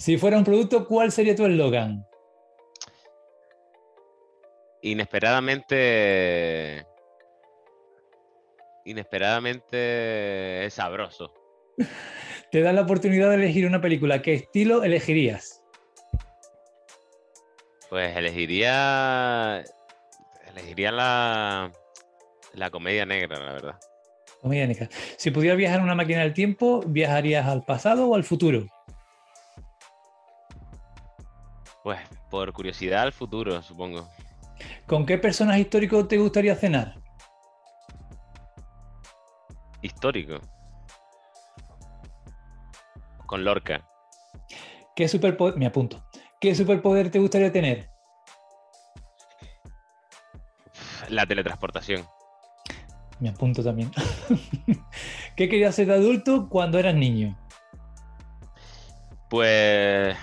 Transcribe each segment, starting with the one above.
Si fuera un producto, ¿cuál sería tu eslogan? Inesperadamente. Inesperadamente sabroso. Te da la oportunidad de elegir una película. ¿Qué estilo elegirías? Pues elegiría. Elegiría la. La comedia negra, la verdad. Comedia negra. Si pudieras viajar en una máquina del tiempo, ¿viajarías al pasado o al futuro? Pues por curiosidad al futuro, supongo. ¿Con qué personaje histórico te gustaría cenar? Histórico. Con Lorca. ¿Qué superpoder, me apunto, ¿qué superpoder te gustaría tener? La teletransportación. Me apunto también. ¿Qué querías ser de adulto cuando eras niño? Pues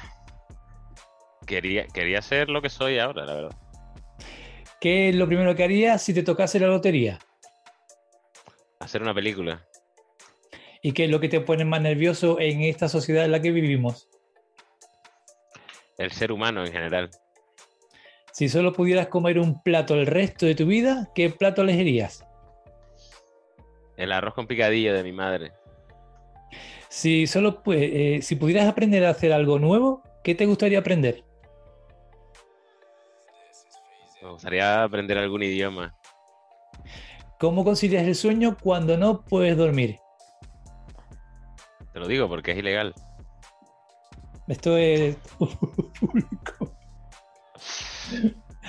quería, quería ser lo que soy ahora, la verdad. ¿Qué es lo primero que harías si te tocase la lotería? Hacer una película. ¿Y qué es lo que te pone más nervioso en esta sociedad en la que vivimos? El ser humano en general. Si solo pudieras comer un plato el resto de tu vida, ¿qué plato elegirías? El arroz con picadillo de mi madre. Si solo pues, eh, si pudieras aprender a hacer algo nuevo, ¿qué te gustaría aprender? Me gustaría aprender algún idioma. ¿Cómo concilias el sueño cuando no puedes dormir? Te lo digo porque es ilegal. Esto es público.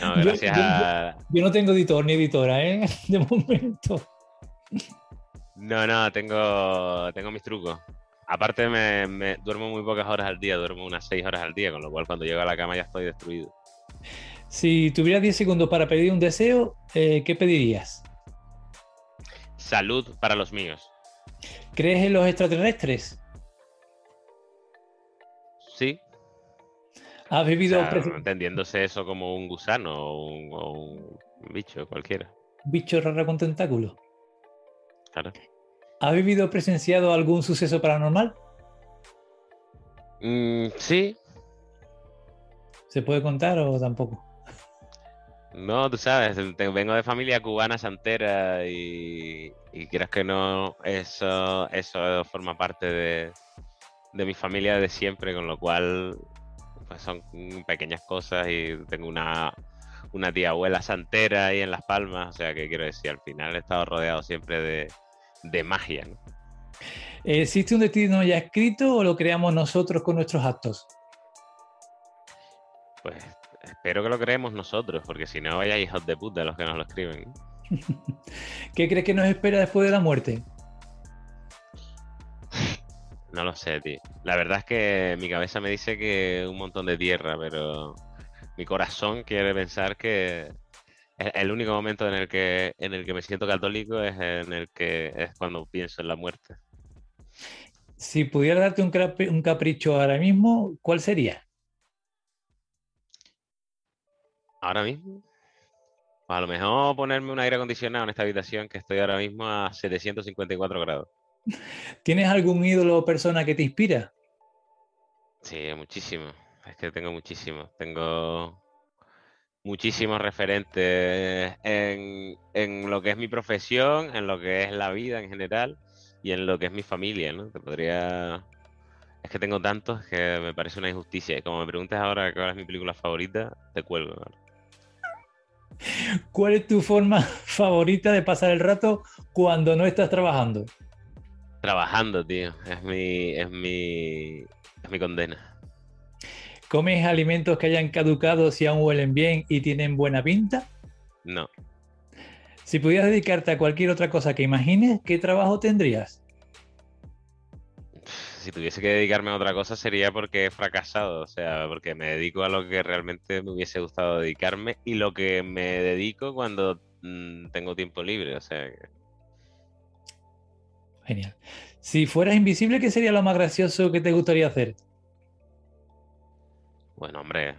No, gracias yo- a. Yo no tengo editor ni editora, ¿eh? De momento. No, no, tengo, tengo mis trucos. Aparte, me, me- duermo muy pocas horas al día, duermo unas 6 horas al día, con lo cual cuando llego a la cama ya estoy destruido. Si tuvieras 10 segundos para pedir un deseo, eh, ¿qué pedirías? Salud para los míos. ¿Crees en los extraterrestres? Sí, ¿Has o vivido sea, presen- entendiéndose eso como un gusano o un, o un bicho cualquiera. bicho raro con tentáculos? Claro. ¿Has vivido o presenciado algún suceso paranormal? Mm, sí, ¿Se puede contar o tampoco? No, tú sabes, vengo de familia cubana santera y, y quieras que no, eso, eso forma parte de, de mi familia de siempre, con lo cual pues son pequeñas cosas y tengo una, una tía abuela santera ahí en Las Palmas, o sea que quiero decir, al final he estado rodeado siempre de, de magia, ¿no? ¿Existe un destino ya escrito o lo creamos nosotros con nuestros actos? Pues espero que lo creemos nosotros, porque si no, vaya hijos de puta los que nos lo escriben. ¿Qué crees que nos espera después de la muerte? No lo sé, tío. La verdad es que mi cabeza me dice que un montón de tierra, pero mi corazón quiere pensar que el único momento en el que en el que me siento católico es en el que es cuando pienso en la muerte. Si pudiera darte un capricho ahora mismo, ¿cuál sería? Ahora mismo, a lo mejor ponerme un aire acondicionado en esta habitación que estoy ahora mismo a 754 grados. ¿Tienes algún ídolo o persona que te inspira? Sí, muchísimo. Es que tengo muchísimos. Tengo muchísimos referentes en, en lo que es mi profesión, en lo que es la vida en general y en lo que es mi familia, ¿no? Te podría... Es que tengo tantos que me parece una injusticia. Y como me preguntas ahora cuál es mi película favorita, te cuelgo. ahora. ¿Cuál es tu forma favorita de pasar el rato cuando no estás trabajando? Trabajando, tío. Es mi, es mi, es mi condena. ¿Comes alimentos que hayan caducado si aún huelen bien y tienen buena pinta? No. Si pudieras dedicarte a cualquier otra cosa que imagines, ¿qué trabajo tendrías? Si tuviese que dedicarme a otra cosa sería porque he fracasado, o sea, porque me dedico a lo que realmente me hubiese gustado dedicarme y lo que me dedico cuando mm, tengo tiempo libre, o sea, que- Genial. Si fueras invisible, ¿qué sería lo más gracioso que te gustaría hacer? bueno, hombre,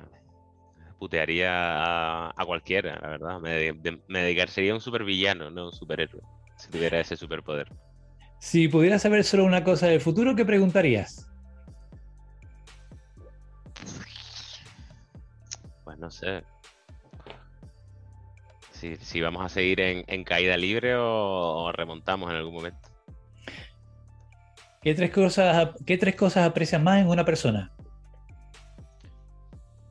putearía a, a cualquiera, la verdad. Me, de- me dedicaría, sería un supervillano, no un superhéroe, si tuviera ese superpoder. Si pudieras saber solo una cosa del futuro, ¿qué preguntarías? no sé. Si, vamos a seguir en, caída libre o, remontamos en algún momento. ¿Qué tres, cosas, ¿Qué tres cosas aprecias más en una persona?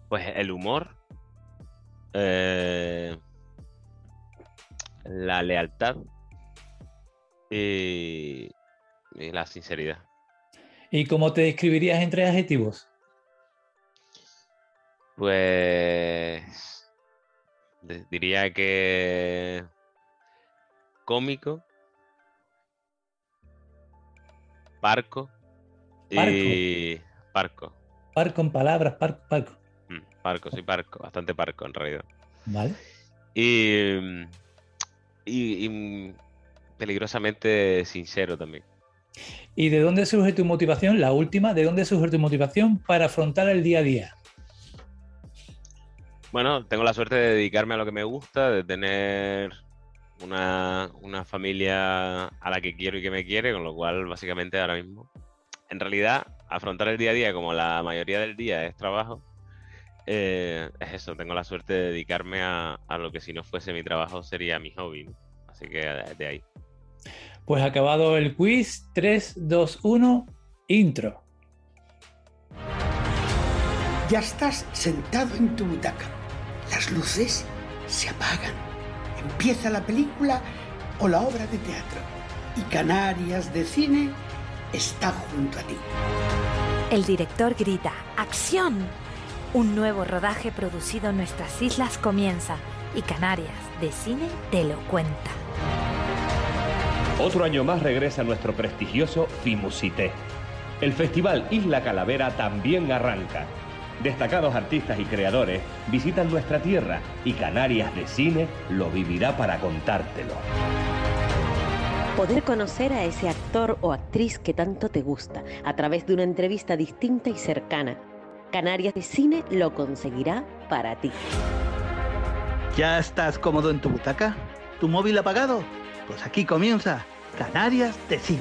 Pues el humor, eh, la lealtad y, la sinceridad. ¿Y cómo te describirías entre adjetivos? Pues diría que cómico, parco, y parco. Parco en palabras, parco, parco. Mm, parco, sí, parco, bastante parco en realidad. Vale. Y, y, peligrosamente sincero también. ¿Y de dónde surge tu motivación? La última, ¿de dónde surge tu motivación para afrontar el día a día? Bueno, tengo la suerte de dedicarme a lo que me gusta, de tener una, una, familia a la que quiero y que me quiere, con lo cual básicamente ahora mismo, en realidad, afrontar el día a día como la mayoría del día es trabajo, eh, es eso, tengo la suerte de dedicarme a, lo que si no fuese mi trabajo sería mi hobby. Así que de ahí. Pues acabado el quiz, 3, 2, 1, intro. Ya estás sentado en tu butaca. Las luces se apagan. Empieza la película o la obra de teatro. Y Canarias de Cine está junto a ti. El director grita, ¡Acción! Un nuevo rodaje producido en nuestras islas comienza y Canarias de Cine te lo cuenta. Otro año más regresa nuestro prestigioso Fimusité. El festival Isla Calavera también arranca. Destacados artistas y creadores visitan nuestra tierra y Canarias de Cine lo vivirá para contártelo. Poder conocer a ese actor o actriz que tanto te gusta a través de una entrevista distinta y cercana Canarias de Cine lo conseguirá para ti. ¿Ya estás cómodo en tu butaca? ¿Tu móvil apagado? Pues aquí comienza Canarias de Cine.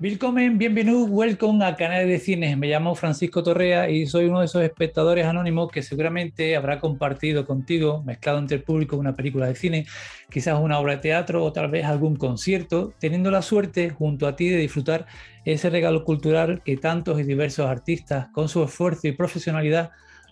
Willkommen, bienvenido, welcome a Canal de Cines. Me llamo Francisco Torrea y soy uno de esos espectadores anónimos que seguramente habrá compartido contigo, mezclado entre el público, una película de cine, quizás una obra de teatro o tal vez algún concierto, teniendo la suerte junto a ti de disfrutar ese regalo cultural que tantos y diversos artistas, con su esfuerzo y profesionalidad,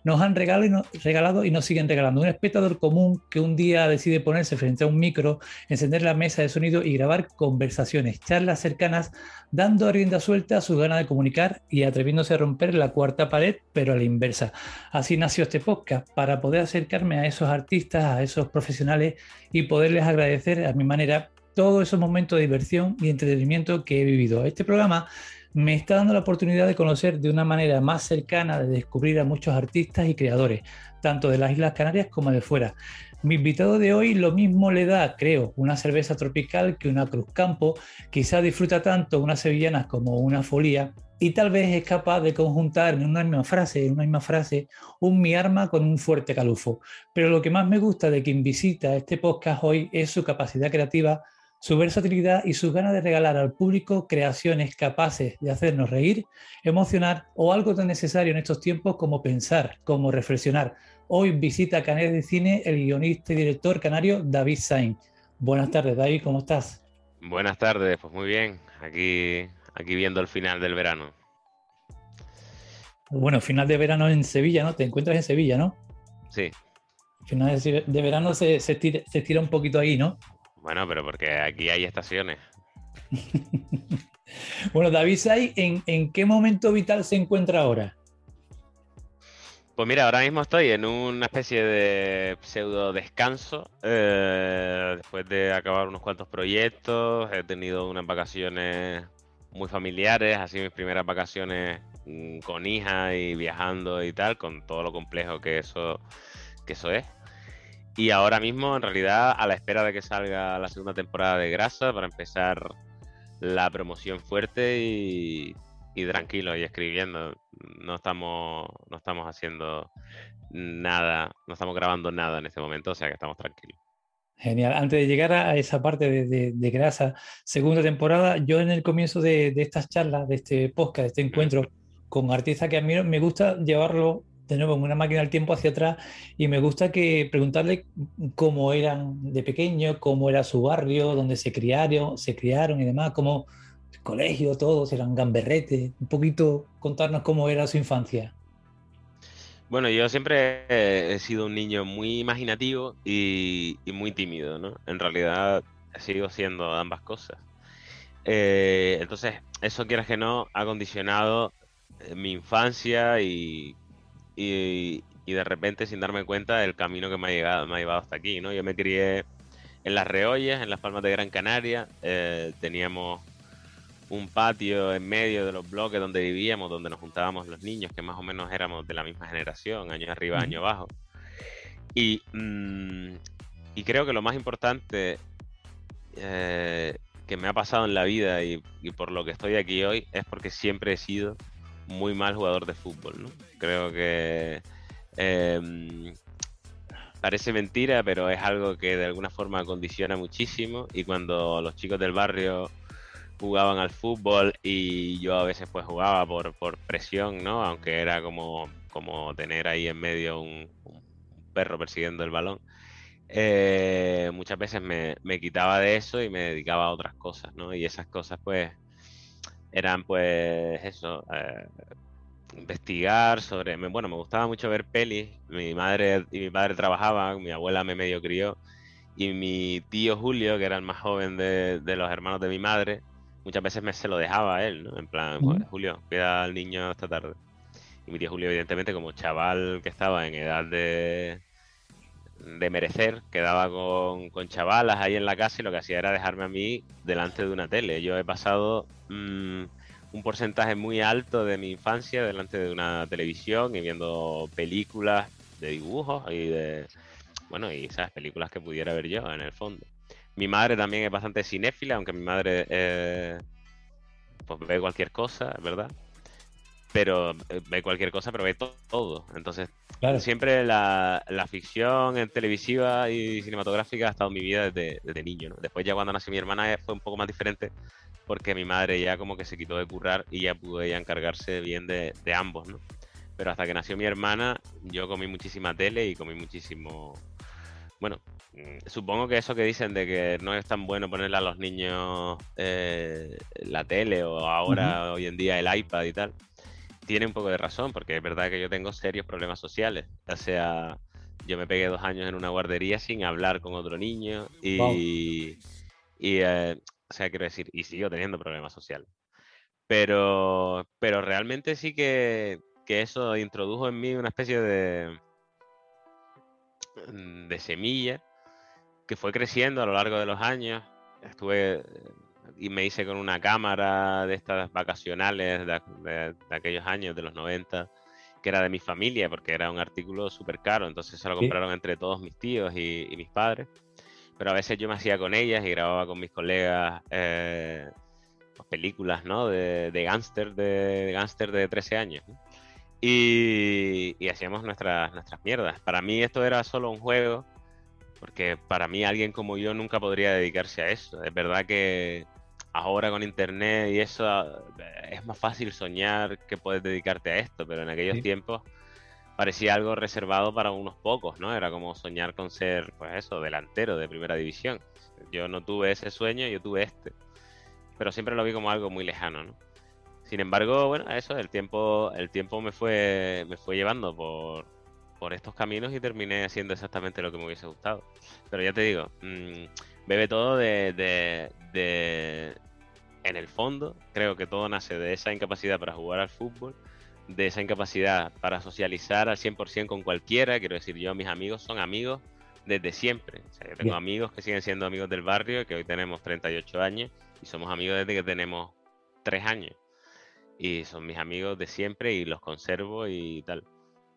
nos han regalado y, nos siguen regalando. Un espectador común que un día decide ponerse frente a un micro, encender la mesa de sonido y grabar conversaciones, charlas cercanas, dando rienda suelta a su ganas de comunicar y atreviéndose a romper la cuarta pared, pero a la inversa. Así nació este podcast, para poder acercarme a esos artistas, a esos profesionales y poderles agradecer a mi manera todos esos momentos de diversión y entretenimiento que he vivido. Este programa me está dando la oportunidad de conocer de una manera más cercana, de descubrir a muchos artistas y creadores, tanto de las Islas Canarias como de fuera. Mi invitado de hoy lo mismo le da, creo, una cerveza tropical que una Cruz Campo, quizá disfruta tanto unas sevillanas como una folía y tal vez es capaz de conjuntar en una misma frase, en una misma frase, un mi arma con un fuerte calufo. Pero lo que más me gusta de quien visita este podcast hoy es su capacidad creativa su versatilidad y sus ganas de regalar al público creaciones capaces de hacernos reír, emocionar o algo tan necesario en estos tiempos como pensar, como reflexionar. Hoy visita Canales de Cine el guionista y director canario David Sain. Buenas tardes, David, ¿cómo estás? Buenas tardes, pues muy bien, aquí, aquí viendo el final del verano. Bueno, final de verano en Sevilla, ¿no? Te encuentras en Sevilla, ¿no? Sí. Final de verano se, se, se estira un poquito ahí, ¿no? Bueno, pero porque aquí hay estaciones. bueno, David ¿en, ¿en qué momento vital se encuentra ahora? Pues mira, ahora mismo estoy en una especie de pseudo descanso. Eh, después de acabar unos cuantos proyectos, he tenido unas vacaciones muy familiares, así mis primeras vacaciones mm, con hija y viajando y tal, con todo lo complejo que eso, que eso es. Y ahora mismo, en realidad, a la espera de que salga la segunda temporada de Grasa para empezar la promoción fuerte y, tranquilo y escribiendo. No estamos, no estamos haciendo nada, no estamos grabando nada en este momento, o sea que estamos tranquilos. Genial. Antes de llegar a esa parte de, grasa, segunda temporada, yo en el comienzo de, de, estas charlas, de este podcast, de este encuentro, con artistas que admiro, me gusta llevarlo de nuevo en una máquina del tiempo hacia atrás y me gusta que preguntarle cómo eran de pequeño, cómo era su barrio, dónde se criaron, se criaron y demás, cómo el colegio, todos eran gamberretes, un poquito contarnos cómo era su infancia. Bueno, yo siempre he sido un niño muy imaginativo y, muy tímido, ¿no? En realidad sigo siendo ambas cosas. Eh, entonces, eso quieras que no, ha condicionado eh, mi infancia y, y, de repente, sin darme cuenta, el camino que me ha, llegado, me ha llevado hasta aquí, ¿no? Yo me crié en Las Reollas, en las Palmas de Gran Canaria, eh, teníamos un patio en medio de los bloques donde vivíamos, donde nos juntábamos los niños, que más o menos éramos de la misma generación, año arriba, año abajo. Y, mm, y creo que lo más importante eh, que me ha pasado en la vida y, por lo que estoy aquí hoy es porque siempre he sido muy mal jugador de fútbol. ¿no? Creo que em, parece mentira, pero es algo que de alguna forma condiciona muchísimo y cuando los chicos del barrio jugaban al fútbol y yo a veces pues jugaba por, por presión, ¿no? Aunque era como, como tener ahí en medio un, perro persiguiendo el balón. Eh, muchas veces me, quitaba de eso y me dedicaba a otras cosas, ¿no? Y esas cosas pues eran pues eso, eh, investigar sobre, bueno, me gustaba mucho ver pelis, mi madre y mi padre trabajaban, mi abuela me medio crió y mi tío Julio, que era el más joven de, de los hermanos de mi madre, muchas veces me se lo dejaba a él, ¿no? En plan, Julio, cuida al niño esta tarde. Y mi tío Julio, evidentemente, como chaval que estaba en edad de, de merecer, quedaba con, con, chavalas ahí en la casa y lo que hacía era dejarme a mí delante de una tele. Yo he pasado mm, un porcentaje muy alto de mi infancia delante de una televisión y viendo películas de dibujos y de, bueno, y esas películas que pudiera ver yo en el fondo. Mi madre también es bastante cinéfila, aunque mi madre eh, pues ve cualquier cosa, ¿verdad? Pero eh, ve cualquier cosa, pero ve todo. Entonces, siempre la, ficción en televisiva y cinematográfica ha estado en mi vida desde, niño. Después ya cuando nació mi hermana fue un poco más diferente porque mi madre ya como que se quitó de currar y ya pudo ella encargarse bien de, de ambos, ¿no? Pero hasta que nació mi hermana, yo comí muchísima tele y comí muchísimo bueno, mm, supongo que eso que dicen de que no es tan bueno ponerle a los niños eh, la tele o ahora, hoy en día, el iPad y tal, tiene un poco de razón, porque es verdad que yo tengo serios problemas sociales. O sea, yo me pegué dos años en una guardería sin hablar con otro niño y, eh, o sea, quiero decir, y sigo teniendo problemas sociales. Pero, pero realmente sí que, que eso introdujo en mí una especie de, Mm, de semilla que fue creciendo a lo largo de los años. Estuve y me hice con una cámara de estas vacacionales de, aquellos años, de los 90, que era de mi familia, porque era un artículo súper caro, entonces se lo compraron entre todos mis tíos y, mis padres. Pero a veces yo me hacía con ellas y grababa con mis colegas eh, pues, películas ¿no? de, de gángster de, de, de 13 años. Y, hacíamos nuestras, nuestras mierdas. Para mí esto era solo un juego, porque para mí alguien como yo nunca podría dedicarse a eso. Es verdad que ahora con internet y eso eh, es más fácil soñar que puedes dedicarte a esto, pero en aquellos tiempos parecía algo reservado para unos pocos, ¿no? Era como soñar con ser, pues eso, delantero de primera división. Yo no tuve ese sueño, yo tuve este. Pero siempre lo vi como algo muy lejano, ¿no? Sin embargo, bueno, eso, el tiempo, el tiempo me fue, me fue llevando por, por estos caminos y terminé haciendo exactamente lo que me hubiese gustado. Pero ya te digo, mm, bebe todo de, de, de, En el fondo, creo que todo nace de esa incapacidad para jugar al fútbol, de esa incapacidad para socializar al 100% con cualquiera. Quiero decir, yo, mis amigos son amigos desde siempre. O sea, yo tengo amigos que siguen siendo amigos del barrio, que hoy tenemos 38 años, y somos amigos desde que tenemos 3 años y son mis amigos de siempre y los conservo y tal.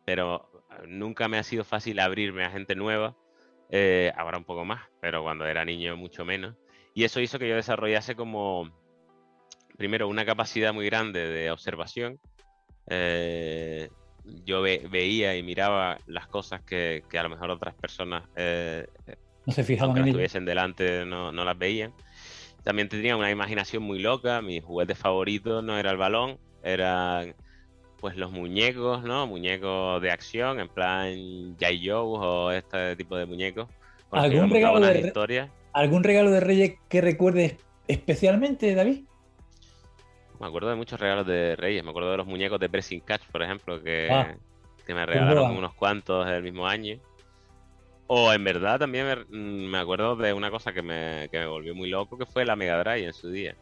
Pero ah, nunca me ha sido fácil abrirme a gente nueva, eh, ahora un poco más, pero cuando era niño mucho menos. Y eso hizo que yo desarrollase como, primero, una capacidad muy grande de observación. Eh, yo veía y miraba las cosas que, a lo mejor otras personas eh, no se fijaban en estuviesen delante no, no las veían también tenía una imaginación muy loca. Mi juguete favorito no era el balón, eran pues los muñecos, ¿no? Muñecos de acción, en plan Jai Joe o este tipo de muñecos. ¿Algún regalo de, ¿Algún regalo de Reyes que recuerdes especialmente, David? Me acuerdo de muchos regalos de Reyes. Me acuerdo de los muñecos de Pressing Catch, por ejemplo, que, ah. que me regalaron unos cuantos del mismo año. O en verdad también me, me, acuerdo de una cosa que me, que me volvió muy loco, que fue la Mega Drive en su día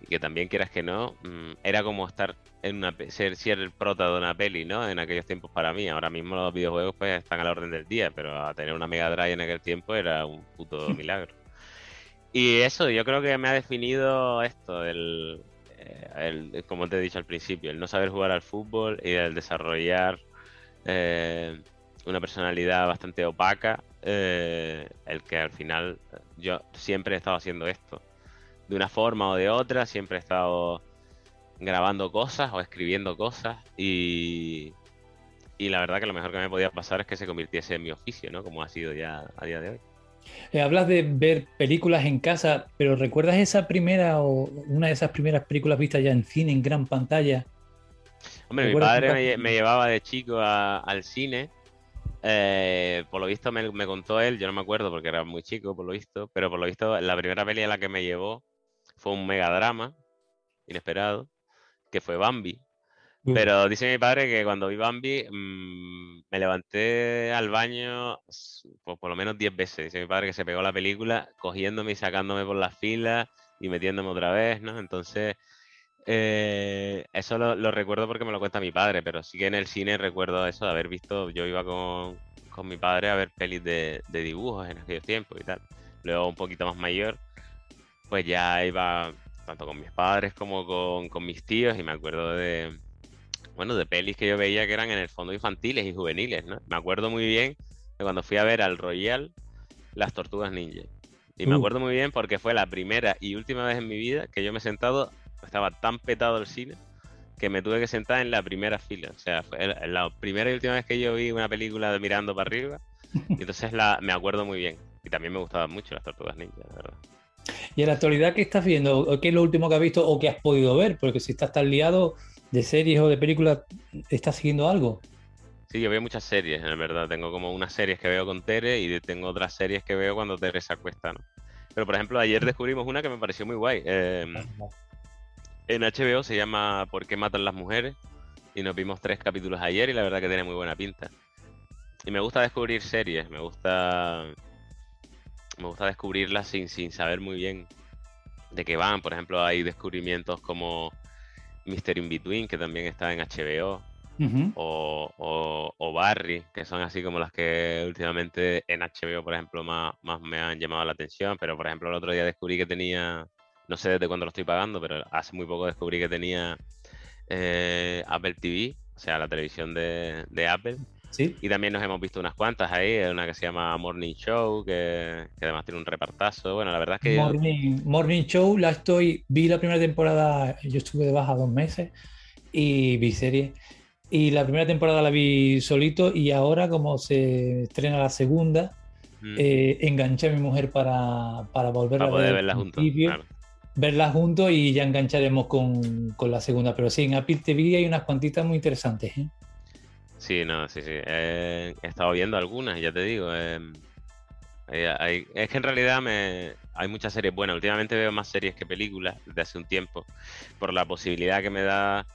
y que también quieras que no, mm, era como estar en una ser, ser el prota de una peli, ¿no? En aquellos tiempos para mí. Ahora mismo los videojuegos pues están a la orden del día, pero a tener una Mega Drive en aquel tiempo era un puto milagro. Y eso, yo creo que me ha definido esto, el, eh, el, como te he dicho al principio, el no saber jugar al fútbol y el desarrollar eh, una personalidad bastante opaca, eh, el que al final yo siempre he estado haciendo esto de una forma o de otra, siempre he estado grabando cosas o escribiendo cosas y, y la verdad que lo mejor que me podía pasar es que se convirtiese en mi oficio, ¿no? Como ha sido ya a día de hoy. Eh, hablas de ver películas en casa, pero ¿recuerdas esa primera o una de esas primeras películas vistas ya en cine, en gran pantalla? Hombre, mi padre me, llevaba de chico al cine. Eh, por lo visto me, me, contó él, yo no me acuerdo porque era muy chico, por lo visto, pero por lo visto la primera peli a la que me llevó fue un megadrama inesperado, que fue Bambi. Pero dice mi padre que cuando vi Bambi mm, me levanté al baño pues, por lo menos 10 veces. Dice mi padre que se pegó la película cogiéndome y sacándome por las filas y metiéndome otra vez, ¿no? Entonces, eh, eso lo, recuerdo porque me lo cuenta mi padre, pero sí que en el cine recuerdo eso de haber visto, yo iba con, con mi padre a ver pelis de, de dibujos en aquellos tiempos y tal. Luego un poquito más mayor, pues ya iba tanto con mis padres como con, mis tíos y me acuerdo de, bueno, de pelis que yo veía que eran en el fondo infantiles y juveniles, ¿no? Me acuerdo muy bien de cuando fui a ver al Royal Las Tortugas Ninja. Y me uh. acuerdo muy bien porque fue la primera y última vez en mi vida que yo me he sentado, estaba tan petado el cine que me tuve que sentar en la primera fila. O sea, fue la primera y última vez que yo vi una película de mirando para arriba. Y entonces la, me acuerdo muy bien. Y también me gustaban mucho las tortugas ninja, la verdad. ¿Y en la actualidad qué estás viendo? ¿Qué es lo último que has visto o que has podido ver? Porque si estás tan liado de series o de películas, ¿estás siguiendo algo? Sí, yo veo muchas series, en verdad. Tengo como unas series que veo con Tere y tengo otras series que veo cuando Tere se acuesta, ¿no? Pero, por ejemplo, ayer descubrimos una que me pareció muy guay. Em, en HBO se llama ¿Por qué matan las mujeres? Y nos vimos tres capítulos ayer y la verdad que tiene muy buena pinta. Y me gusta descubrir series, me gusta me gusta descubrirlas sin, sin saber muy bien de qué van. Por ejemplo, hay descubrimientos como Mr. In Between, que también está en HBO, o, o, Barry, que son así como las que últimamente en HBO, por ejemplo, más, más me han llamado la atención. Pero, por ejemplo, el otro día descubrí que tenía, no sé desde cuándo lo estoy pagando, pero hace muy poco descubrí que tenía eh, Apple TV, o sea, la televisión de, de Apple. Y también nos hemos visto unas cuantas ahí, una que se llama Morning Show, que, además tiene un repartazo. Bueno, la verdad es que... Morning, Morning Show, la estoy, vi la primera temporada, yo estuve de baja dos meses y vi serie. Y la primera temporada la vi solito y ahora como se estrena la segunda, mm. eh, enganché a mi mujer para, para volver a poder verla juntos. Verla juntos y ya engancharemos con, con, la segunda. Pero sí, en Apple TV hay unas cuantitas muy interesantes. ¿eh? Sí, no, sí, sí. he estado viendo algunas, ya te digo. Em, eh, es que en realidad me, hay muchas series buenas. Últimamente veo más series que películas desde hace un tiempo, por la posibilidad que me da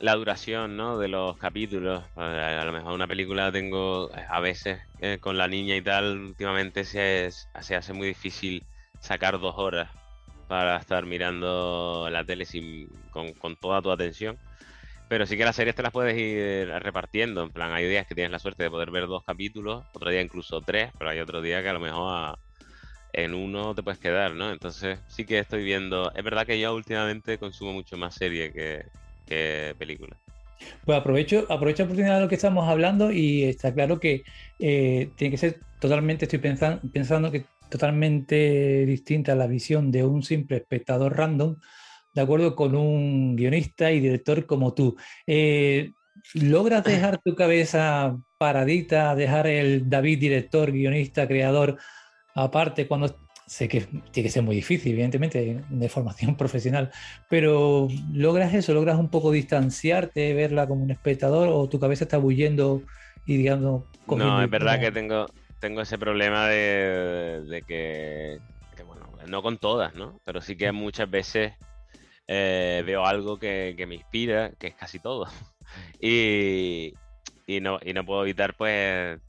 la duración ¿no? de los capítulos. A, lo mejor una película tengo a veces eh, con la niña y tal, últimamente se, hace muy difícil sacar dos horas para estar mirando la tele sin, con toda tu atención. Pero sí que las series te las puedes ir repartiendo. En plan, hay días que tienes la suerte de poder ver dos capítulos, otro día incluso tres, pero hay otro día que a lo mejor en uno te puedes quedar, ¿no? Entonces sí que estoy viendo. Es verdad que yo últimamente consumo mucho más serie que, que película. Pues aprovecho, aprovecho la oportunidad de lo que estamos hablando y está claro que eh, tiene que ser totalmente, estoy pensando, pensando que totalmente distinta la visión de un simple espectador random de acuerdo con un guionista y director como tú. Eh, ¿Logras dejar tu cabeza paradita, dejar el David director, guionista, creador aparte cuando sé que tiene que ser muy difícil, evidentemente, de formación profesional, pero ¿logras eso? ¿Logras un poco distanciarte, verla como un espectador o tu cabeza está bullendo y digamos... No, es verdad que tengo, tengo ese problema de, que, bueno, no con todas, ¿no? Pero sí que muchas veces eh, veo algo que, me inspira, que es casi todo. y, y, no, y no puedo evitar, pues,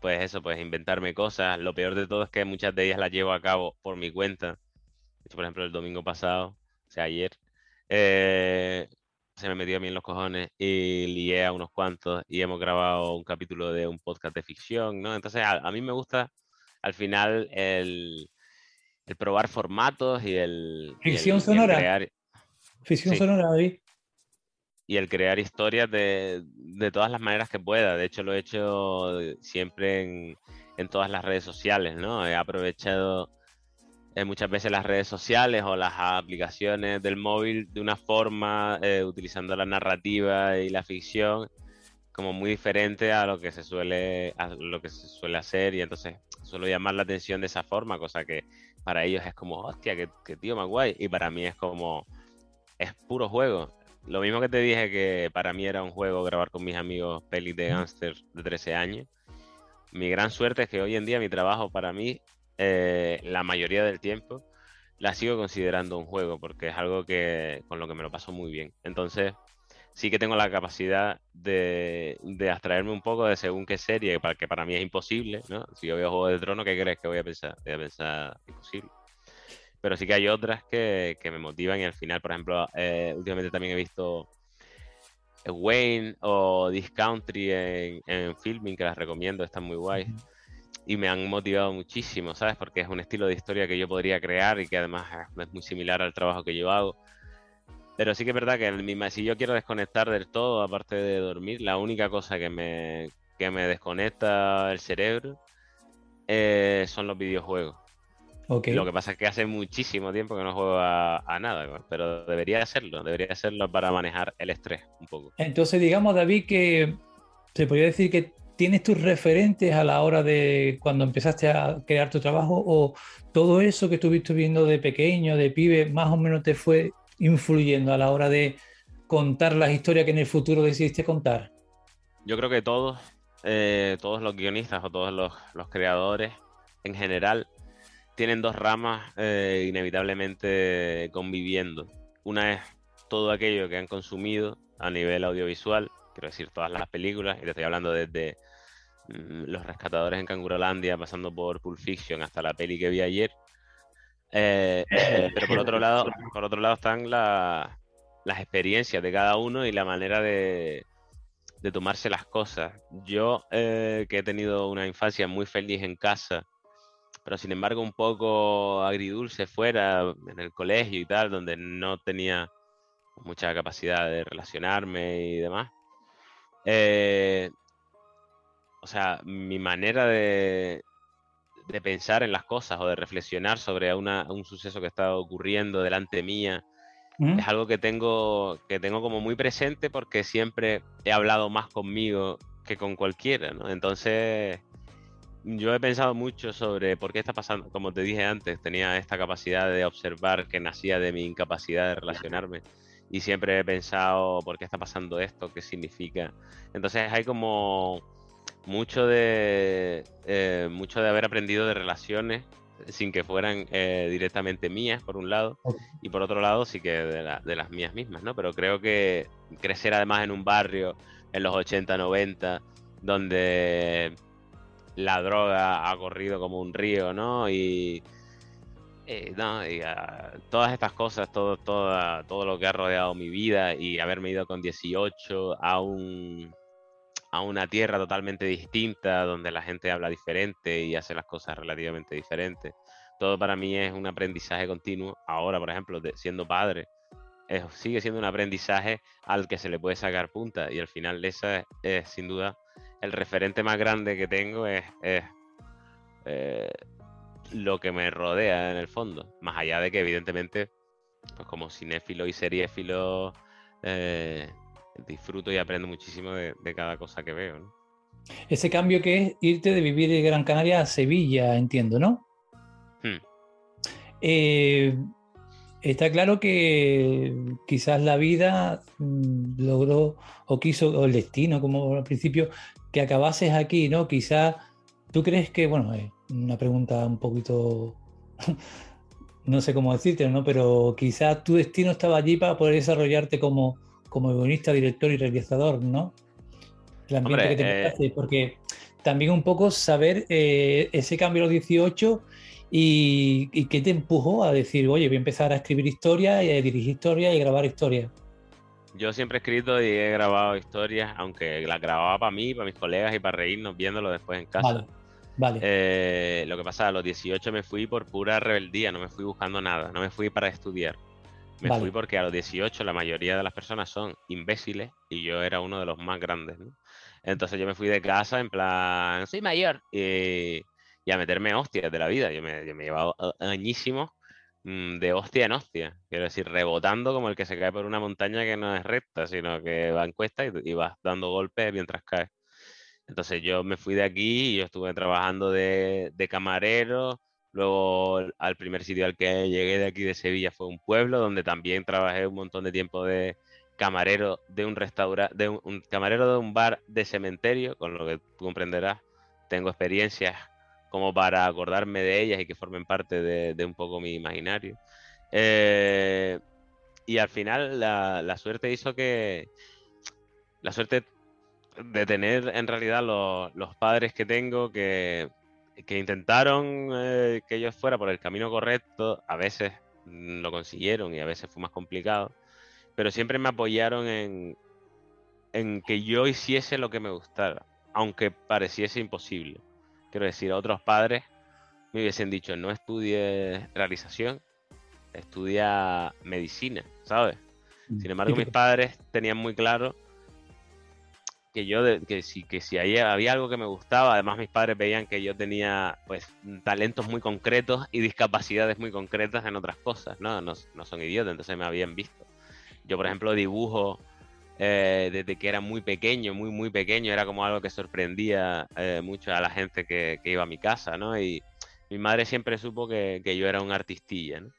pues eso, pues inventarme cosas. Lo peor de todo es que muchas de ellas las llevo a cabo por mi cuenta. Por ejemplo, el domingo pasado, o sea, ayer, eh, se me metió a mí en los cojones y lié a unos cuantos y hemos grabado un capítulo de un podcast de ficción, ¿no? Entonces, a, mí me gusta al final el, probar formatos y el... Ficción sonora. Ficción sonora, David y el crear historias de, todas las maneras que pueda. De hecho, lo he hecho siempre en, todas las redes sociales, ¿no? He aprovechado eh, muchas veces las redes sociales o las aplicaciones del móvil de una forma, eh, utilizando la narrativa y la ficción como muy diferente a lo que se suele a lo que se suele hacer y entonces suelo llamar la atención de esa forma, cosa que para ellos es como, hostia, que, que tío más guay y para mí es como es puro juego lo mismo que te dije que para mí era un juego grabar con mis amigos pelis de gangster de 13 años. Mi gran suerte es que hoy en día mi trabajo para mí, eh, la mayoría del tiempo, la sigo considerando un juego porque es algo que con lo que me lo paso muy bien. Entonces, sí que tengo la capacidad de, de abstraerme un poco de según qué serie, que para mí es imposible, ¿no? Si yo veo Juego de Tronos, ¿qué crees que voy a pensar? Voy a pensar imposible pero sí que hay otras que, me motivan y al final, por ejemplo, eh, últimamente también he visto Wayne o This Country en, filming, que las recomiendo, están muy guays. Y me han motivado muchísimo, ¿sabes? Porque es un estilo de historia que yo podría crear y que además es muy similar al trabajo que yo hago. Pero sí que es verdad que si yo quiero desconectar del todo, aparte de dormir, la única cosa que me, que me desconecta el cerebro eh, son los videojuegos. Lo que pasa es que hace muchísimo tiempo que no juego a, nada, pero debería hacerlo, debería hacerlo para manejar el estrés un poco. Entonces, digamos, David, que se podría decir que tienes tus referentes a la hora de cuando empezaste a crear tu trabajo o todo eso que estuviste viendo de pequeño, de pibe, más o menos te fue influyendo a la hora de contar las historias que en el futuro decidiste contar? Yo creo que todos, eh, todos los guionistas o todos los, los creadores en general tienen dos ramas eh, inevitablemente conviviendo. Una es todo aquello que han consumido a nivel audiovisual, quiero decir, todas las películas, y te estoy hablando desde mm, Los Rescatadores en Cangurolandia, pasando por Pulp Fiction hasta la peli que vi ayer. Eh, pero por otro lado, por otro lado están las experiencias de cada uno y la manera de, tomarse las cosas. Yo, eh, que he tenido una infancia muy feliz en casa, pero sin embargo un poco agridulce fuera, en el colegio y tal, donde no tenía mucha capacidad de relacionarme y demás. Eh, o sea, mi manera de, de, pensar en las cosas o de reflexionar sobre un suceso que está ocurriendo delante mía es algo que tengo, que tengo como muy presente porque siempre he hablado más conmigo que con cualquiera, ¿no? Entonces, yo he pensado mucho sobre por qué está pasando, como te dije antes, tenía esta capacidad de observar que nacía de mi incapacidad de relacionarme y siempre he pensado por qué está pasando esto, qué significa. Entonces hay como mucho de eh, mucho de haber aprendido de relaciones sin que fueran eh, directamente mías por un lado y por otro lado sí que de, de, las mías mismas, ¿no? Pero creo que crecer además en un barrio en los 80, 90 donde la droga ha corrido como un río, ¿no? Y, eh, no, ah, todas estas cosas, todo, todo, lo que ha rodeado mi vida y haberme ido con 18 a, un, a una tierra totalmente distinta, donde la gente habla diferente y hace las cosas relativamente diferentes. Todo para mí es un aprendizaje continuo. Ahora, por ejemplo, siendo padre, sigue siendo un aprendizaje al que se le puede sacar punta y al final esa es sin duda el referente más grande que tengo es, eh, lo que me rodea en el fondo. Más allá de que, evidentemente, pues como cinéfilo y seriéfilo, eh, disfruto y aprendo muchísimo de, cada cosa que veo. Ese cambio que es irte de vivir de Gran Canaria a Sevilla, entiendo, ¿no? Hmm. Eh, está claro que quizás la vida mm, logró o quiso, o el destino, como al principio, que acabases aquí, ¿no? Quizás tú crees que, bueno, es una pregunta un poquito, no sé cómo decirte, ¿no? Pero quizás tu destino estaba allí para poder desarrollarte como, como guionista, director y realizador, ¿no? El ambiente que te eh... porque también un poco saber eh, ese cambio a los 18 y, qué te empujó a decir, oye, voy a empezar a escribir historia y a dirigir historia y grabar historia. Yo siempre he escrito y he grabado historias, aunque las grababa para mí, para mis colegas y para reírnos viéndolo después en casa. Vale. Vale. Eh, lo que pasa, a los 18 me fui por pura rebeldía, no me fui buscando nada, no me fui para estudiar. Me fui porque a los 18 la mayoría de las personas son imbéciles y yo era uno de los más grandes. ¿no? Entonces yo me fui de casa en plan, soy mayor y, a meterme hostias de la vida. Yo me, yo me he llevado añísimos de hostia en hostia. Quiero decir, rebotando como el que se cae por una montaña que no es recta, sino que va en cuesta y, vas dando golpes mientras caes. Entonces yo me fui de aquí y yo estuve trabajando de, de camarero. Luego al primer sitio al que llegué de aquí de Sevilla fue un pueblo donde también trabajé un montón de tiempo de, camarero de un restaurante, de un, camarero de un bar de cementerio, con lo que tú comprenderás, tengo experiencias como para acordarme de ellas y que formen parte de, un poco mi imaginario. Eh, y al final la, suerte hizo que la suerte de tener en realidad los, padres que tengo que, intentaron eh, que yo fuera por el camino correcto, a veces lo consiguieron y a veces fue más complicado pero siempre me apoyaron en, en que yo hiciese lo que me gustara, aunque pareciese imposible. Quiero decir, otros padres me hubiesen dicho, no estudies realización, estudia medicina, ¿sabes? Mm. Sin embargo, mis padres tenían muy claro que yo, que si, que si había, había algo que me gustaba, además mis padres veían que yo tenía pues talentos muy concretos y discapacidades muy concretas en otras cosas, ¿no? No, no son idiotas, entonces me habían visto. Yo, por ejemplo, dibujo eh, desde que era muy pequeño, muy, muy pequeño, era como algo que sorprendía eh, mucho a la gente que, iba a mi casa, ¿no? Y mi madre siempre supo que, yo era un artistilla, ¿no?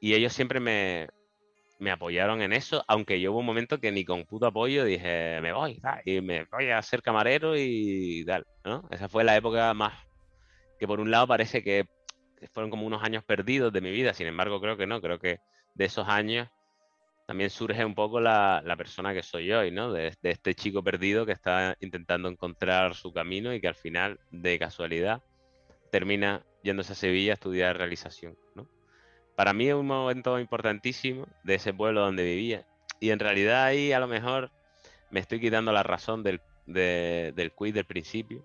Y ellos siempre me, apoyaron en eso, aunque yo hubo un momento que ni con puto apoyo dije, me voy, y me voy a ser camarero y tal, ¿no? Esa fue la época más que por un lado parece que fueron como unos años perdidos de mi vida, sin embargo creo que no, creo que de esos años también surge un poco la, persona que soy hoy, ¿no? De, este chico perdido que está intentando encontrar su camino y que al final, de casualidad, termina yéndose a Sevilla a estudiar realización, ¿no? Para mí es un momento importantísimo de ese pueblo donde vivía. Y en realidad ahí a lo mejor me estoy quitando la razón del, del quiz del principio.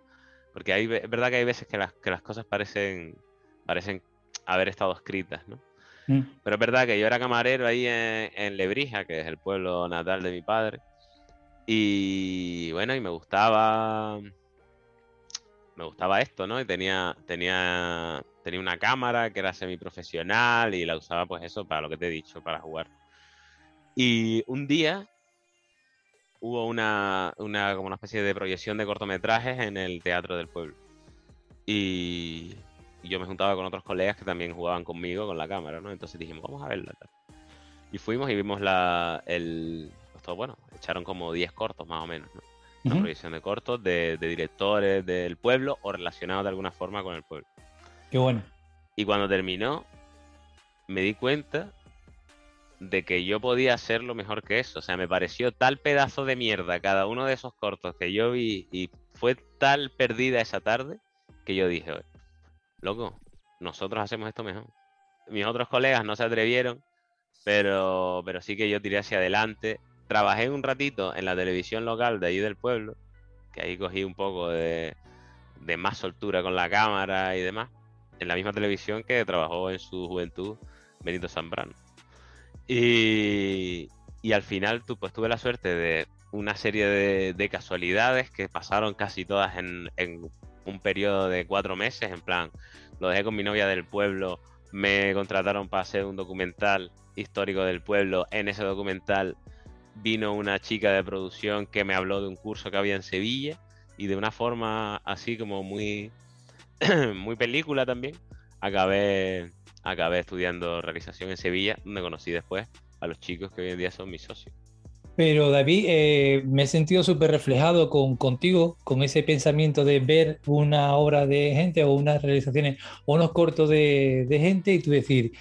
Porque hay, es verdad que hay veces que las, que las cosas parecen, parecen haber estado escritas, ¿no? Mm. Pero es verdad que yo era camarero ahí en, Lebrija, que es el pueblo natal de mi padre. Y bueno, y me gustaba. Me gustaba esto, ¿no? Y tenía, tenía, tenía una cámara que era semiprofesional y la usaba, pues eso, para lo que te he dicho, para jugar. Y un día hubo una, una, como una especie de proyección de cortometrajes en el Teatro del Pueblo. Y yo me juntaba con otros colegas que también jugaban conmigo con la cámara, ¿no? Entonces dijimos, vamos a verla. Y fuimos y vimos la, el, pues bueno, echaron como 10 cortos más o menos, ¿no? Una proyección de cortos de, directores del pueblo o relacionados de alguna forma con el pueblo. Qué bueno. Y cuando terminó, me di cuenta de que yo podía hacerlo mejor que eso. O sea, me pareció tal pedazo de mierda cada uno de esos cortos que yo vi y fue tal perdida esa tarde que yo dije, loco, nosotros hacemos esto mejor. Mis otros colegas no se atrevieron, pero, pero sí que yo tiré hacia adelante. Trabajé un ratito en la televisión local de ahí del pueblo, que ahí cogí un poco de, más soltura con la cámara y demás, en la misma televisión que trabajó en su juventud Benito Zambrano. Y, y al final pues, tuve la suerte de una serie de, casualidades que pasaron casi todas en, un periodo de cuatro meses, en plan, lo dejé con mi novia del pueblo, me contrataron para hacer un documental histórico del pueblo, en ese documental vino una chica de producción que me habló de un curso que había en Sevilla y de una forma así como muy, muy película también, acabé, acabé estudiando realización en Sevilla, donde conocí después a los chicos que hoy en día son mis socios. Pero David, eh, me he sentido súper reflejado con, contigo, con ese pensamiento de ver una obra de gente o unas realizaciones o unos cortos de, gente y tú decir,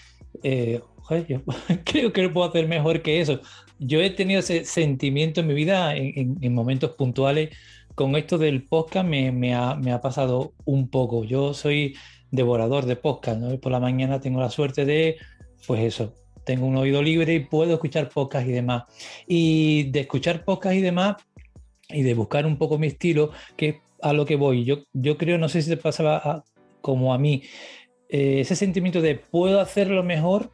eh, yo creo que lo puedo hacer mejor que eso. Yo he tenido ese sentimiento en mi vida en, momentos puntuales. Con esto del podcast me, ha, me, ha, pasado un poco. Yo soy devorador de podcast. ¿no? Por la mañana tengo la suerte de, pues eso, tengo un oído libre y puedo escuchar podcast y demás. Y de escuchar podcast y demás, y de buscar un poco mi estilo, que a lo que voy. Yo, yo creo, no sé si te pasaba como a mí, eh, ese sentimiento de puedo hacerlo mejor,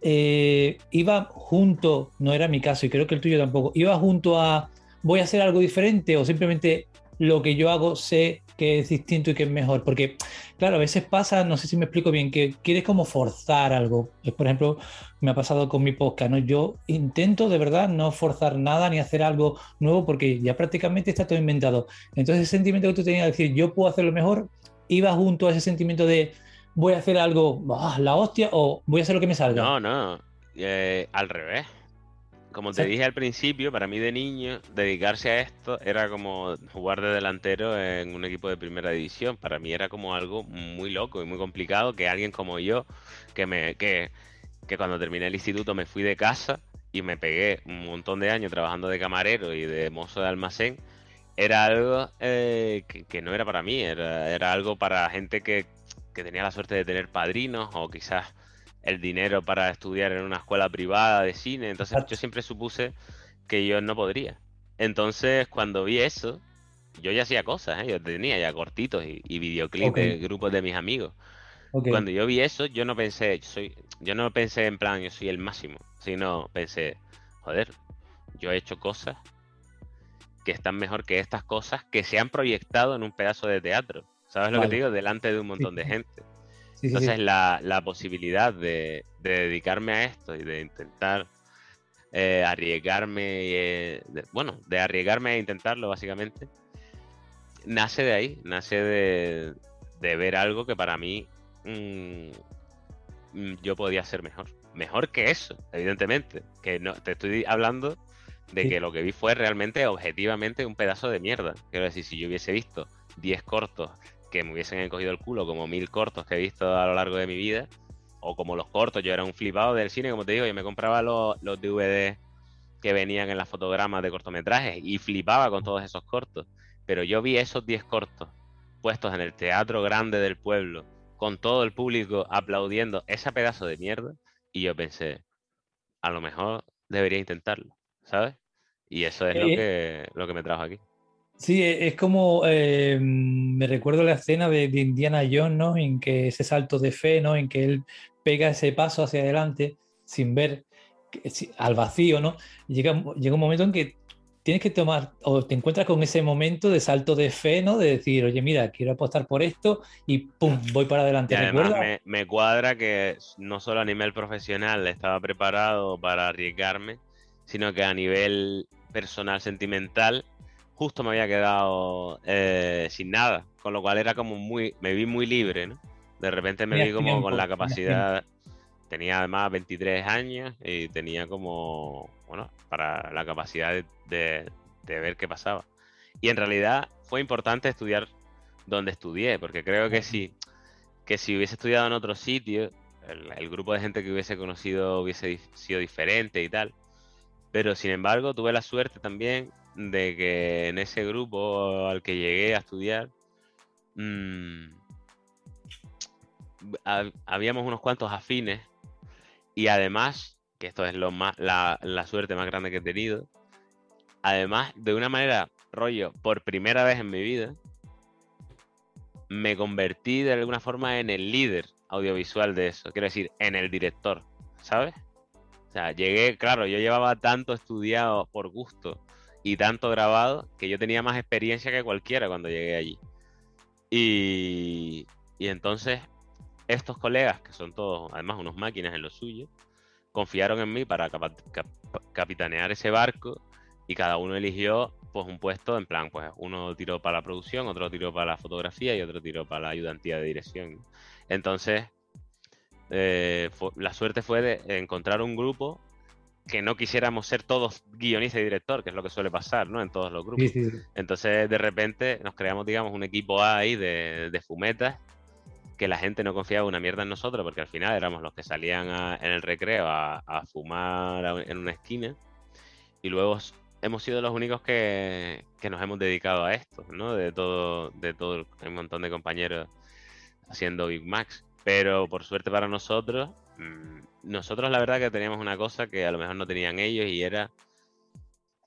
eh, iba junto, no era mi caso y creo que el tuyo tampoco, iba junto a voy a hacer algo diferente o simplemente lo que yo hago sé que es distinto y que es mejor. Porque, claro, a veces pasa, no sé si me explico bien, que quieres como forzar algo. Por ejemplo, me ha pasado con mi podcast, ¿no? Yo intento de verdad no forzar nada ni hacer algo nuevo porque ya prácticamente está todo inventado. Entonces, ese sentimiento que tú tenías de decir, yo puedo hacerlo mejor, iba junto a ese sentimiento de voy a hacer algo, ah, la hostia, o voy a hacer lo que me salga. No, no, eh, al revés como te dije al principio, para mí de niño, dedicarse a esto era como jugar de delantero en un equipo de primera división. Para mí era como algo muy loco y muy complicado que alguien como yo, que me, que, cuando terminé el instituto me fui de casa y me pegué un montón de años trabajando de camarero y de mozo de almacén, era algo eh, que, no era para mí, era, era algo para gente que, que tenía la suerte de tener padrinos o quizás el dinero para estudiar en una escuela privada de cine. Entonces yo siempre supuse que yo no podría. Entonces cuando vi eso, yo ya hacía cosas, ¿eh? yo tenía ya cortitos y, videoclips de grupos de mis amigos. Cuando yo vi eso, yo no pensé, yo, soy, yo no pensé en plan, yo soy el máximo, sino pensé, joder, yo he hecho cosas que están mejor que estas cosas que se han proyectado en un pedazo de teatro. ¿Sabes lo que te digo? Delante de un montón de gente. Entonces La, posibilidad de, dedicarme a esto y de intentar eh, arriesgarme, eh, bueno, de arriesgarme a intentarlo básicamente, nace de ahí, nace de, ver algo que para mí mm, mm, yo podía hacer mejor. Mejor que eso, evidentemente. Que no te estoy hablando de que lo que vi fue realmente, objetivamente, un pedazo de mierda. Quiero decir, si yo hubiese visto 10 cortos que me hubiesen encogido el culo como mil cortos que he visto a lo largo de mi vida, o como los cortos, yo era un flipado del cine, como te digo, yo me compraba los, los DVD que venían en las fotogramas de cortometrajes y flipaba con todos esos cortos. Pero yo vi esos 10 cortos puestos en el teatro grande del pueblo, con todo el público aplaudiendo ese pedazo de mierda, y yo pensé, a lo mejor debería intentarlo, ¿sabes? Y eso es lo, que, lo que me trajo aquí. Sí, e, es como eh, me recuerdo la escena de, Indiana Jones, ¿no? En que ese salto de fe, ¿no? En que él pega ese paso hacia adelante sin ver al vacío, ¿no? Llega, llega un momento en que tienes que tomar o te encuentras con ese momento de salto de fe, ¿no? De decir, oye, mira, quiero apostar por esto y ¡pum! voy para adelante. me, me, cuadra que no solo a nivel profesional estaba preparado para arriesgarme, sino que a nivel personal, sentimental, justo me había quedado eh, sin nada, con lo cual era como muy, me vi muy libre, ¿no? De repente me vi como con la capacidad, tenía además 23 años y tenía como, bueno, para la capacidad de, ver qué pasaba. Y en realidad fue importante estudiar donde estudié, porque creo que si, que si hubiese estudiado en otro sitio, el, grupo de gente que hubiese conocido hubiese sido diferente y tal. Pero sin embargo, tuve la suerte también de que en ese grupo al que llegué a estudiar, mm, habíamos unos cuantos afines y además, que esto es lo más, la, suerte más grande que he tenido, además de una manera, rollo, por primera vez en mi vida, me convertí de alguna forma en el líder audiovisual de eso, quiero decir, en el director, ¿sabes? O sea, llegué, claro, yo llevaba tanto estudiado por gusto y tanto grabado que yo tenía más experiencia que cualquiera cuando llegué allí. Y, y entonces estos colegas, que son todos además unos máquinas en lo suyo, confiaron en mí para capitanear ese barco y cada uno eligió pues un puesto en plan, pues uno tiró para la producción, otro tiró para la fotografía y otro tiró para la ayudantía de dirección. Entonces, eh, la suerte fue de encontrar un grupo que no quisiéramos ser todos guionista y director, que es lo que suele pasar, ¿no? En todos los grupos. Entonces, de repente, nos creamos, digamos, un equipo A ahí de, de, fumetas, que la gente no confiaba una mierda en nosotros, porque al final éramos los que salían en el recreo a, fumar en una esquina. Y luego hemos sido los únicos que, que, nos hemos dedicado a esto, ¿no? De todo, de todo un montón de compañeros haciendo Big Max. Pero por suerte para nosotros, mm, nosotros la verdad que teníamos una cosa que a lo mejor no tenían ellos y era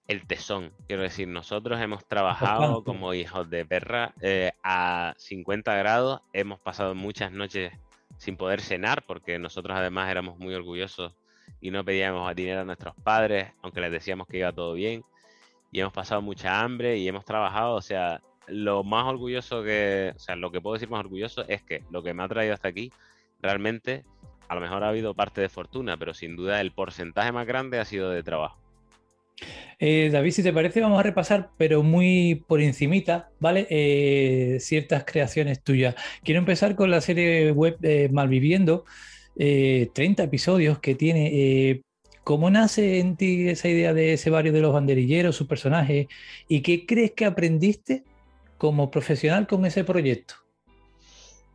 el tesón. Quiero decir, nosotros hemos trabajado como hijos de perra eh, a 50 grados, hemos pasado muchas noches sin poder cenar porque nosotros además éramos muy orgullosos y no pedíamos dinero a nuestros padres, aunque les decíamos que iba todo bien. Y hemos pasado mucha hambre y hemos trabajado, o sea, lo más orgulloso que, o sea, lo que puedo decir más orgulloso es que lo que me ha traído hasta aquí, realmente, a lo mejor ha habido parte de fortuna, pero sin duda el porcentaje más grande ha sido de trabajo. Eh, David, si te parece, vamos a repasar, pero muy por encimita, ¿vale? Eh, ciertas creaciones tuyas. Quiero empezar con la serie web eh, Malviviendo, 30 episodios que tiene. ¿Cómo nace en ti esa idea de ese barrio de los banderilleros, su personaje? ¿Y qué crees que aprendiste como profesional con ese proyecto?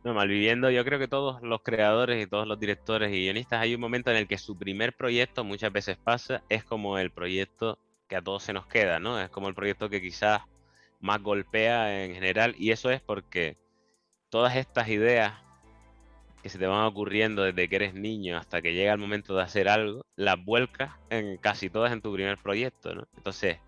No, Malviviendo, yo creo que todos los creadores y todos los directores y guionistas hay un momento en el que su primer proyecto muchas veces pasa, es como el proyecto que a todos se nos queda, ¿no? Es como el proyecto que quizás más golpea en general y eso es porque todas estas ideas que se te van ocurriendo desde que eres niño hasta que llega el momento de hacer algo, las vuelcas en casi todas en tu primer proyecto, ¿no? Entonces,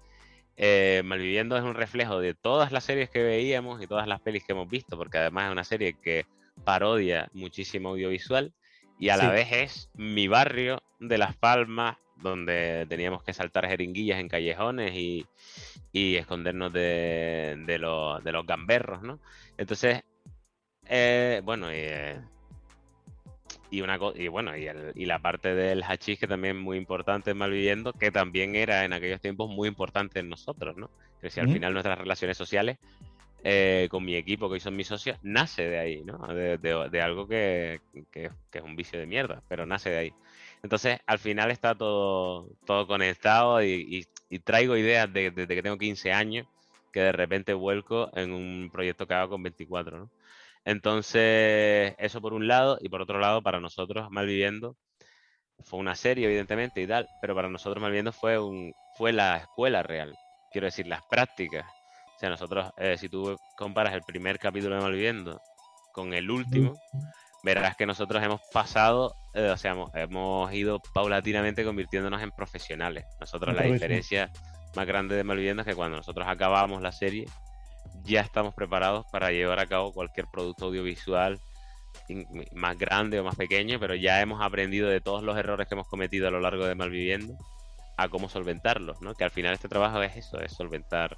eh, Malviviendo es un reflejo de todas las series que veíamos y todas las pelis que hemos visto, porque además es una serie que parodia muchísimo audiovisual y a la vez es mi barrio de Las Palmas, donde teníamos que saltar jeringuillas en callejones y, escondernos de, los, gamberros, ¿no? Entonces, eh, bueno, eh, y una y bueno y, la parte del hachís que también es muy importante en Malviviendo que también era en aquellos tiempos muy importante en nosotros no que si al final nuestras relaciones sociales eh, con mi equipo que hoy son mis socios nace de ahí no de, algo que, es un vicio de mierda pero nace de ahí. Entonces al final está todo todo conectado y, traigo ideas desde que tengo 15 años que de repente vuelco en un proyecto que hago con 24 no entonces, eso por un lado, y por otro lado, para nosotros, Malviviendo, fue una serie, evidentemente, y tal, pero para nosotros Malviviendo fue, un, fue la escuela real, quiero decir, las prácticas. O sea, nosotros, eh, si tú comparas el primer capítulo de Malviviendo con el último, verás que nosotros hemos pasado, eh, o sea, hemos, ido paulatinamente convirtiéndonos en profesionales. Nosotros la diferencia más grande de Malviviendo es que cuando nosotros acabamos la serie, ya estamos preparados para llevar a cabo cualquier producto audiovisual más grande o más pequeño, pero ya hemos aprendido de todos los errores que hemos cometido a lo largo de Malviviendo a cómo solventarlos, ¿no? Que al final este trabajo es eso, es solventar